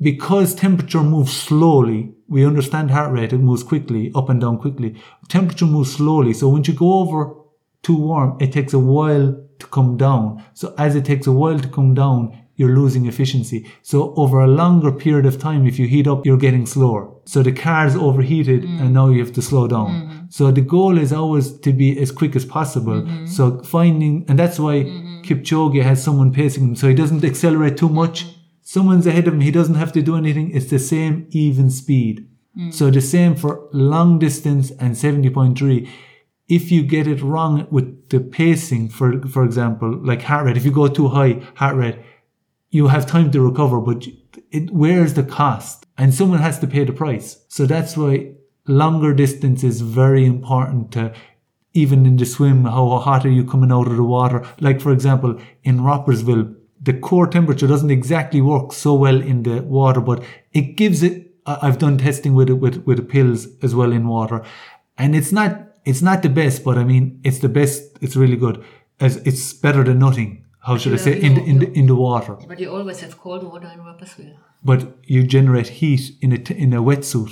because temperature moves slowly, we understand heart rate, it moves quickly, up and down quickly. Temperature moves slowly. So once you go over too warm, it takes a while to come down. So as it takes a while to come down, you're losing efficiency. So over a longer period of time, if you heat up, you're getting slower. So the car's overheated mm. and now you have to slow down. Mm-hmm. So the goal is always to be as quick as possible. Mm-hmm. So finding, and that's why mm-hmm. Kipchoge has someone pacing him. So he doesn't accelerate too much. Someone's ahead of him, he doesn't have to do anything. It's the same even speed. Mm. So the same for long distance and 70.3. If you get it wrong with the pacing, for, for example, like heart rate, if you go too high heart rate, you have time to recover, but it, where's the cost? And someone has to pay the price. So that's why longer distance is very important to even in the swim, how hot are you coming out of the water? Like, for example, in Roppersville, the core temperature doesn't exactly work so well in the water, but it gives it, I've done testing with it, with, with the pills as well in water. And it's not, it's not the best, but I mean, it's the best. It's really good. As it's better than nothing. How should I say? In the, in the, in the water But you always have cold water in Rapperswil. but you generate heat in a t- in a wetsuit.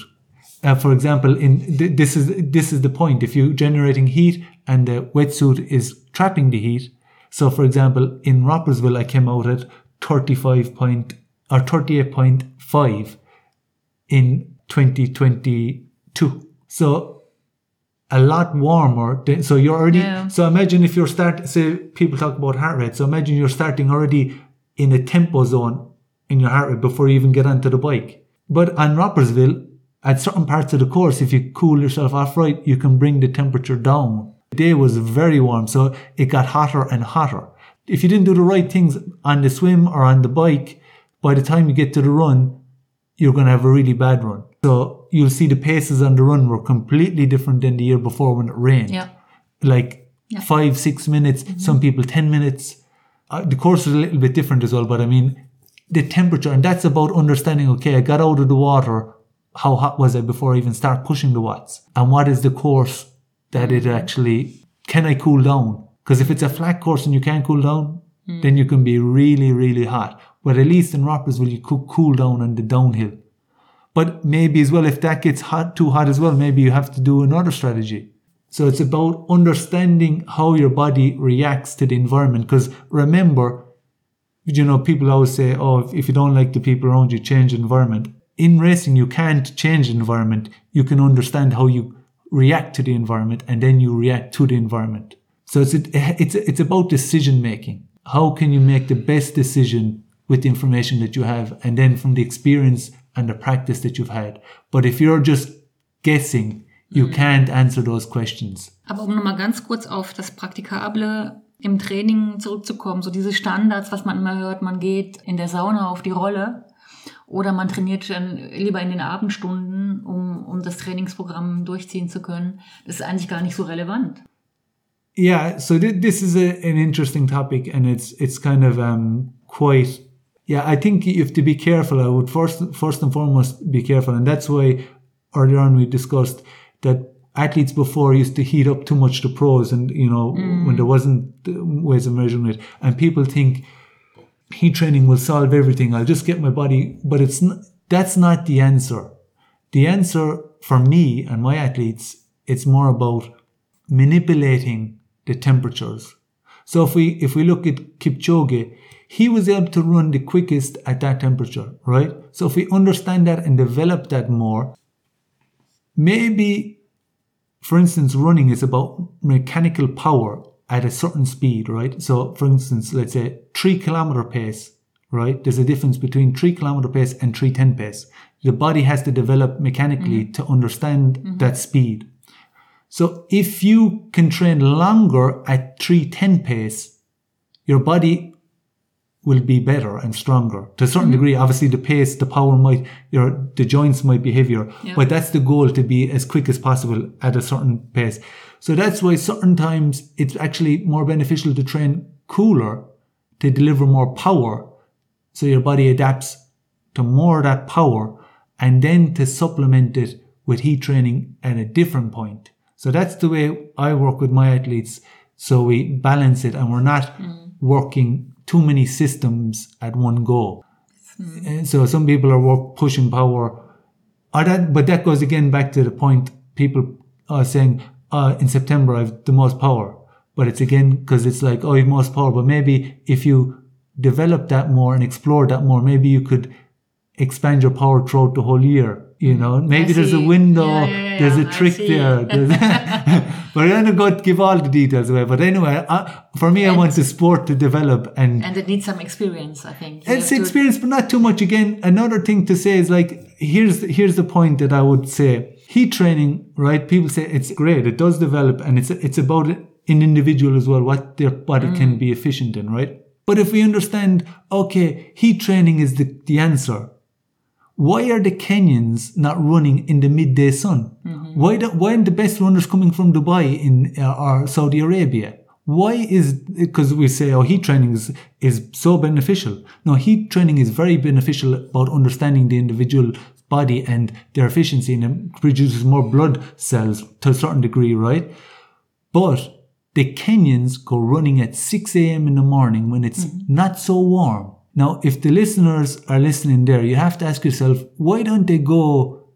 Uh, for example, in th- this is this is the point. If you're generating heat and the wetsuit is trapping the heat, so for example, in Roppersville, I came out at thirty five point or thirty eight point five in twenty twenty two. So a lot warmer. Than, so you're already. Yeah. So imagine if you're start. Say people talk about heart rate. So imagine you're starting already in a tempo zone in your heart rate before you even get onto the bike. But on Roppersville, at certain parts of the course, if you cool yourself off right, you can bring the temperature down. Day was very warm, so it got hotter and hotter. If you didn't do the right things on the swim or on the bike, by the time you get to the run, you're going to have a really bad run. So you'll see the paces on the run were completely different than the year before when it rained. Yeah. Like five, six minutes, some people 10 minutes. Uh, the course was a little bit different as well, but I mean, the temperature, and that's about understanding, okay, I got out of the water. How hot was I before I even start pushing the watts? And what is the course that it mm-hmm. actually, can I cool down? Because if it's a flat course and you can't cool down, mm. then you can be really, really hot. But at least in Roppersville, you could cool down on the downhill. But maybe as well, if that gets hot, too hot as well, maybe you have to do another strategy. So it's about understanding how your body reacts to the environment. Because remember, you know, people always say, oh, if, if you don't like the people around you, change the environment. In racing, you can't change the environment. You can understand how you react to the environment and then you react to the environment. So it's, it's, it's about decision making. How can you make the best decision with the information that you have and then from the experience and the practice that you've had? But if you're just guessing, you can't answer those questions. Aber um nochmal ganz kurz auf das Praktikable im Training zurückzukommen, so diese Standards, was man immer hört, man geht in der Sauna auf die Rolle oder man trainiert dann lieber in den Abendstunden, um, um das Trainingsprogramm durchziehen zu können, das ist eigentlich gar nicht so relevant. Yeah, so th- this is a, an interesting topic, and it's it's kind of um, quite. Yeah, I think you have to be careful. I would first first and foremost be careful, and that's why earlier on we discussed that athletes before used to heat up too much the pros, and you know when there wasn't uh, ways of measuring it, and people think heat training will solve everything. I'll just get my body, but it's not, that's not the answer. The answer for me and my athletes, it's more about manipulating the temperatures. So if we if we look at Kipchoge, he was able to run the quickest at that temperature, right? So if we understand that and develop that more, maybe, for instance, running is about mechanical power at a certain speed, right? So for instance, let's say three kilometer pace, right? There's a difference between three kilometer pace and three ten pace. The body has to develop mechanically mm-hmm. to understand mm-hmm. that speed. So if you can train longer at 310 pace, your body will be better and stronger to a certain mm-hmm. degree. Obviously, the pace, the power might, your the joints might be heavier, Yeah. but that's the goal to be as quick as possible at a certain pace. So that's why certain times it's actually more beneficial to train cooler to deliver more power, so your body adapts to more of that power, and then to supplement it with heat training at a different point. So that's the way I work with my athletes. So we balance it and we're not hmm. working too many systems at one go. Hmm. And so some people are work, pushing power. That, but that goes again back to the point people are saying, uh, in September I have the most power. But it's again because it's like, oh, you have most power. But maybe if you develop that more and explore that more, maybe you could expand your power throughout the whole year You know, maybe there's a window. Yeah, yeah, there's a trick there. But I don't go give all the details away. But anyway, I, for me, I want the sport to develop and And it needs some experience, I think. You it's have to- experience, but not too much. Again, another thing to say is like here's here's the point that I would say: heat training, right? People say it's great, it does develop, and it's it's about an individual as well, what their body can Mm. be efficient in, right? But if we understand, okay, heat training is the the answer. Why are the Kenyans not running in the midday sun? Mm-hmm. Why do, why aren't the best runners coming from Dubai in uh, or Saudi Arabia? Why is because we say oh heat training is, is so beneficial? No, heat training is very beneficial about understanding the individual body and their efficiency and it produces more blood cells to a certain degree, right? But the Kenyans go running at 6 a.m. in the morning when it's mm-hmm. not so warm. Now, if the listeners are listening there, you have to ask yourself, why don't they go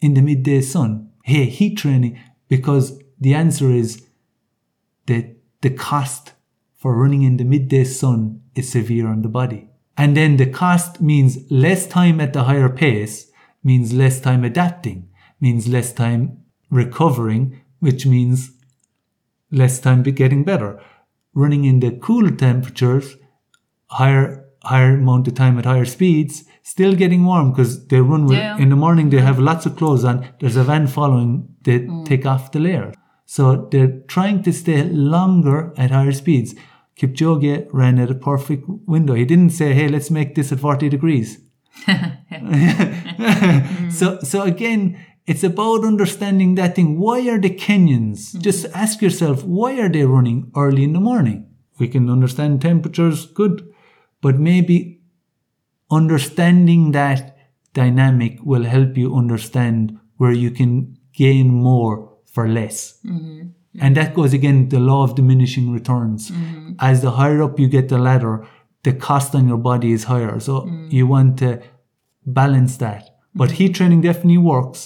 in the midday sun? Hey, heat training, because the answer is that the cost for running in the midday sun is severe on the body. And then the cost means less time at the higher pace, means less time adapting, means less time recovering, which means less time be getting better. Running in the cool temperatures, higher higher amount of time at higher speeds, still getting warm because they run with Yeah. in the morning they have lots of clothes on. There's a van following, they mm. take off the layer. So they're trying to stay longer at higher speeds. Kipchoge ran at a perfect window. He didn't say, hey, let's make this at 40 degrees. so so again it's about understanding that thing. Why are the kenyans mm-hmm. just ask yourself why are they running early in the morning? We can understand temperatures good but maybe understanding that dynamic will help you understand where you can gain more for less. Mm-hmm. And that goes again the law of diminishing returns. Mm-hmm. As the higher up you get the ladder the cost on your body is higher. So mm. you want to balance that. But mm. heat training definitely works,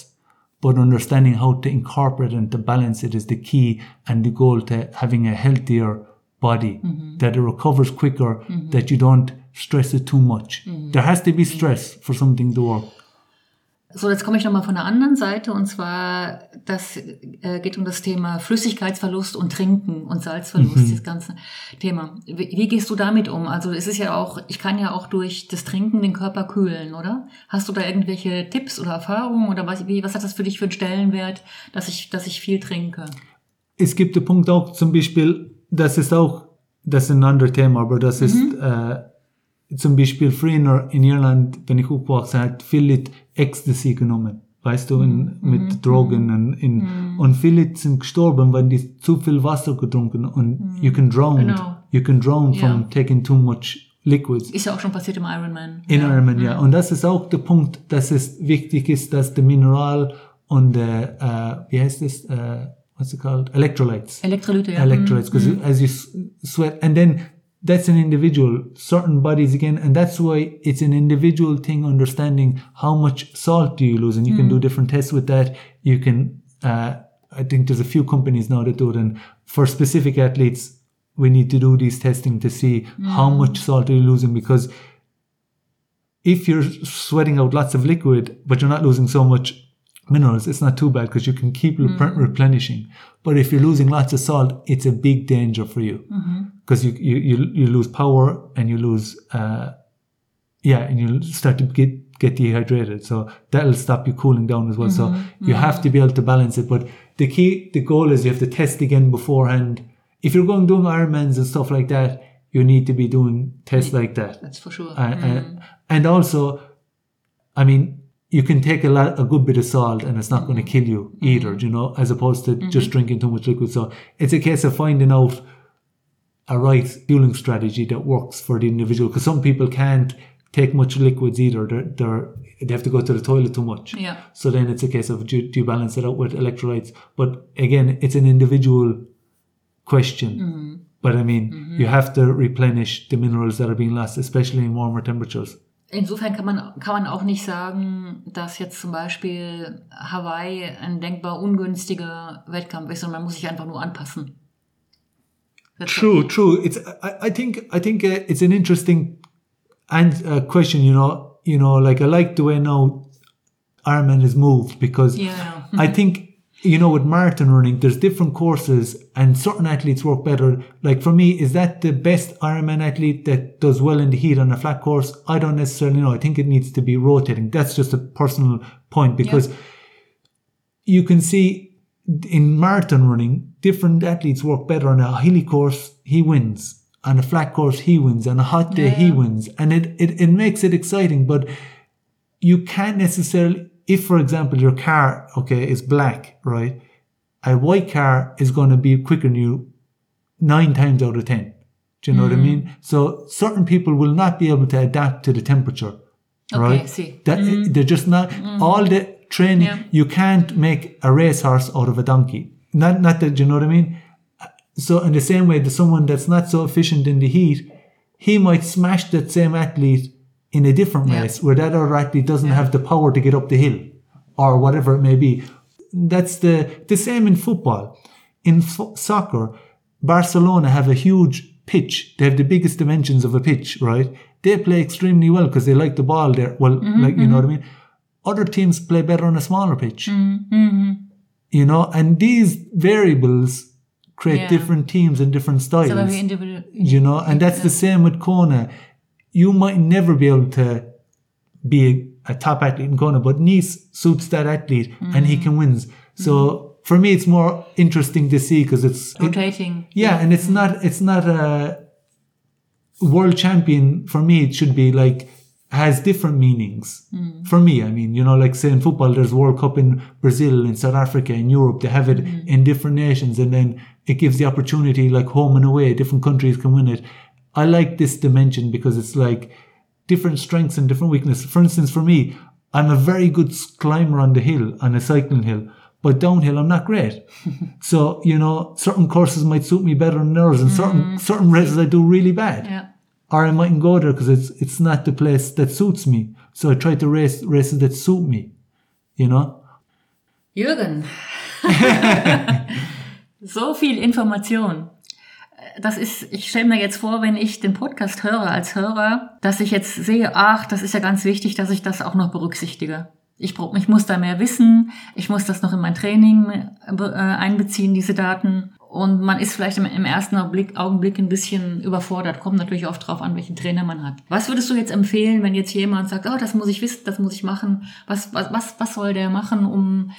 but understanding how to incorporate and to balance it is the key and the goal to having a healthier body mm-hmm. that it recovers quicker, mm-hmm. that you don't stress it too much. Mm-hmm. There has to be stress for something to work. So, jetzt komme ich nochmal von der anderen Seite und zwar, das äh, geht um das Thema Flüssigkeitsverlust und Trinken und Salzverlust, das ganze Thema. Wie, wie gehst du damit um? Also es ist ja auch, ich kann ja auch durch das Trinken den Körper kühlen, oder? Hast du da irgendwelche Tipps oder Erfahrungen oder was, wie, was hat das für dich für einen Stellenwert, dass ich, dass ich viel trinke? Es gibt den Punkt auch zum Beispiel, das ist auch, das ist ein anderes Thema, aber das ist äh, zum Beispiel früher in Irland, wenn ich aufgewachsen hat, viel Leute Ecstasy genommen. Weißt du, in, mit Drogen und, in, und viele Leute sind gestorben, weil die zu viel Wasser getrunken und you can drown, Genau. you can drown from Ja. taking too much liquids. Ist ja auch schon passiert im Ironman. In ja. Ironman, ja. Und das ist auch der Punkt, dass es wichtig ist, dass der Mineral und der, äh, wie heißt es, äh, what's it called? Electrolytes. Elektrolyte, ja. Electrolytes, because as you sweat, and then that's an individual, certain bodies again, and that's why it's an individual thing, understanding how much salt do you lose, and you can do different tests with that. You can, uh, I think there's a few companies now that do it, and for specific athletes, we need to do these testing to see how much salt are you losing because if you're sweating out lots of liquid, but you're not losing so much minerals, it's not too bad because you can keep repre- replenishing. But if you're losing lots of salt, it's a big danger for you because you, you, you, you lose power and you lose, uh, yeah, and you start to get, get dehydrated. So that'll stop you cooling down as well. So you have to be able to balance it. But the key, the goal is you have to test again beforehand. If you're going doing Ironmans and stuff like that, you need to be doing tests like that. That's for sure. Uh, uh, and also, I mean, you can take a lot, a good bit of salt, and it's not going to kill you either. You know, as opposed to just mm-hmm. drinking too much liquid. So it's a case of finding out a right fueling strategy that works for the individual. Because some people can't take much liquids either. They're, they're they have to go to the toilet too much. Yeah. So then it's a case of do, do you balance it out with electrolytes? But again, it's an individual question. Mm-hmm. But I mean, mm-hmm. you have to replenish the minerals that are being lost, especially in warmer temperatures. Insofern kann man, kann man auch nicht sagen, dass jetzt zum Beispiel Hawaii ein denkbar ungünstiger Wettkampf ist, sondern man muss sich einfach nur anpassen. That's True, true. It's I, I think I think uh, it's an interesting and uh, question. You know, you know, like I like the way now Ironman has moved because Yeah. I think you know with marathon running there's different courses and certain athletes work better. Like for me, is that the best Ironman athlete that does well in the heat on a flat course? I don't necessarily know. I think it needs to be rotating. That's just a personal point because you can see in marathon running, different athletes work better on a hilly course, he wins. On a flat course, he wins. On a hot day, he wins. And it, it, it makes it exciting, but you can't necessarily, if for example, your car, okay, is black, right? A white car is going to be quicker than you nine times out of 10. Do you know what I mm-hmm. mean? So certain people will not be able to adapt to the temperature, right? I see. That mm-hmm. they're just not mm-hmm. all the training. Yeah. You can't make a racehorse out of a donkey. Not not that do you know what I mean. So in the same way, that someone that's not so efficient in the heat, he might smash that same athlete in a different Yeah. race where that other athlete doesn't have the power to get up the hill, or whatever it may be. That's the the same in football. In fo- soccer, Barcelona have a huge pitch. They have the biggest dimensions of a pitch, right? They play extremely well because they like the ball there. Well, Mm-hmm, like you know what I mean. Other teams play better on a smaller pitch. Mm-hmm. You know, and these variables create Yeah. different teams and different styles. So individual. you know, and that's the same with Kona. You might never be able to be a, a top athlete in Kona, but Nice suits that athlete and he mm-hmm. can win. So mm-hmm. for me, it's more interesting to see because it's it- Rotating. yeah, and it's mm-hmm. not it's not a world champion for me. It should be like has different meanings mm. for me. I mean, you know, like say in football, there's World Cup in Brazil, in South Africa, in Europe. They have it in different nations, and then it gives the opportunity, like home and away, different countries can win it. I like this dimension because it's like different strengths and different weaknesses. For instance, for me, I'm a very good climber on the hill, on a cycling hill, but downhill I'm not great. so you know, certain courses might suit me better than others, and certain mm-hmm. certain races I do really bad Yeah. or I mightn't go there because it's it's not the place that suits me. So I try to race races that suit me, you know. Jürgen. so viel Information. Das ist, ich stelle mir jetzt vor, wenn ich den Podcast höre als Hörer, dass ich jetzt sehe, ach, das ist ja ganz wichtig, dass ich das auch noch berücksichtige. Ich, ich muss da mehr wissen, ich muss das noch in mein Training äh, be- einbeziehen, diese Daten. Und man ist vielleicht im, ersten Augenblick, Augenblick ein bisschen überfordert. Kommt natürlich oft drauf an, welchen Trainer man hat. Was würdest du jetzt empfehlen, wenn jetzt jemand sagt, oh, das muss ich wissen, das muss ich machen? Was, was, was, was soll der machen, um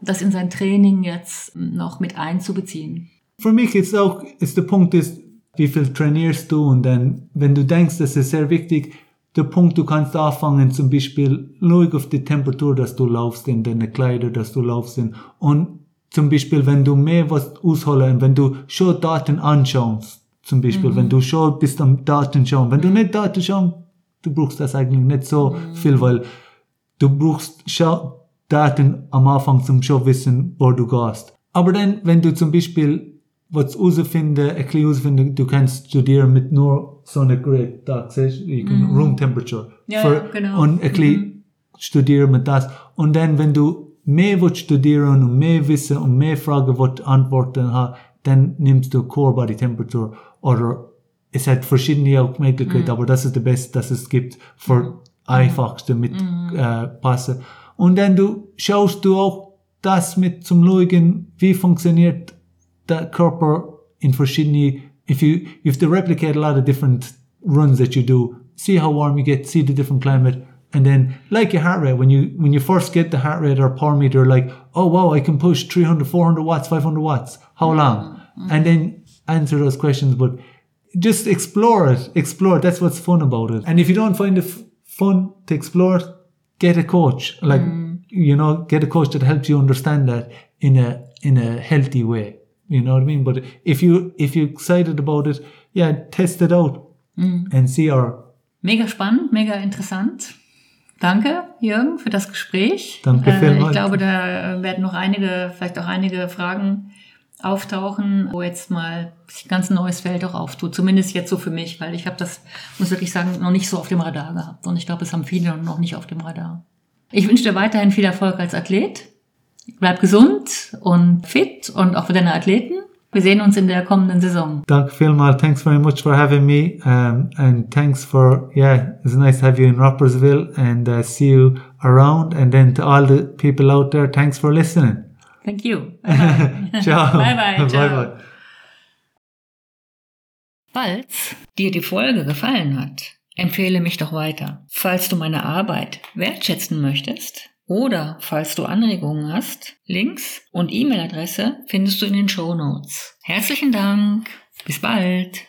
das in sein Training jetzt noch mit einzubeziehen? Für mich ist auch, ist der Punkt ist, wie viel trainierst du? Und dann, wenn du denkst, das ist sehr wichtig, der Punkt, du kannst anfangen, zum Beispiel, schau auf die Temperatur, dass du laufst in deine Kleider, dass du laufst in, und zum Beispiel, wenn du mehr was ausholen, wenn du schon Daten anschaust, zum Beispiel, wenn du schon bist am Daten schauen, wenn du nicht Daten schauen, du brauchst das eigentlich nicht so viel, weil du brauchst schon Daten am Anfang zum schon wissen, wo du gehst. Aber dann, wenn du zum Beispiel was herausfinden, ein bisschen herausfinden, du kannst studieren mit nur Sonnengerät, da siehst du, can room temperature. Ja, Für- ja, genau. Und ein bisschen studieren mit das. Und dann, wenn du mehr willst studieren und mehr wissen und mehr Fragen willst antworten haben, dann nimmst du Core Body Temperature oder es hat verschiedene auch Möglichkeiten, aber das ist der beste, das es gibt für einfachste mit äh, passen. Und dann du schaust du auch das mit zum Schauen, wie funktioniert der Körper in verschiedene, if you, if they replicate a lot of different runs that you do, see how warm you get, see the different climate, and then like your heart rate, when you, when you first get the heart rate or power meter, like, oh wow, I can push 300, 400 watts, 500 watts. How mm-hmm. long? And then answer those questions, but just explore it, explore it. That's what's fun about it. And if you don't find it f- fun to explore it, get a coach. Like, mm. you know, get a coach that helps you understand that in a, in a healthy way. You know what I mean? But if you, if you're excited about it, yeah, test it out and see or Mega spannend, mega interessant. Danke, Jürgen, für das Gespräch. Danke Äh, vielmals. Ich glaube, da werden noch einige, vielleicht auch einige Fragen auftauchen, wo jetzt mal sich ein ganz neues Feld auch auftut. Zumindest jetzt so für mich, weil ich habe das, muss wirklich sagen, noch nicht so auf dem Radar gehabt. Und ich glaube, es haben viele noch nicht auf dem Radar. Ich wünsche dir weiterhin viel Erfolg als Athlet. Bleib gesund und fit und auch für deine Athleten. Wir sehen uns in der kommenden Saison. Danke vielmals. Thanks very much for having me. Um, and thanks for, yeah, it's nice to have you in Rappersville and uh, see you around. And then to all the people out there, thanks for listening. Thank you. Ciao. Bye bye. Ciao. bye bye. Falls dir die Folge gefallen hat, empfehle mich doch weiter. Falls du meine Arbeit wertschätzen möchtest oder falls du Anregungen hast, Links und E-Mail-Adresse findest du in den Show Notes. Herzlichen Dank. Bis bald.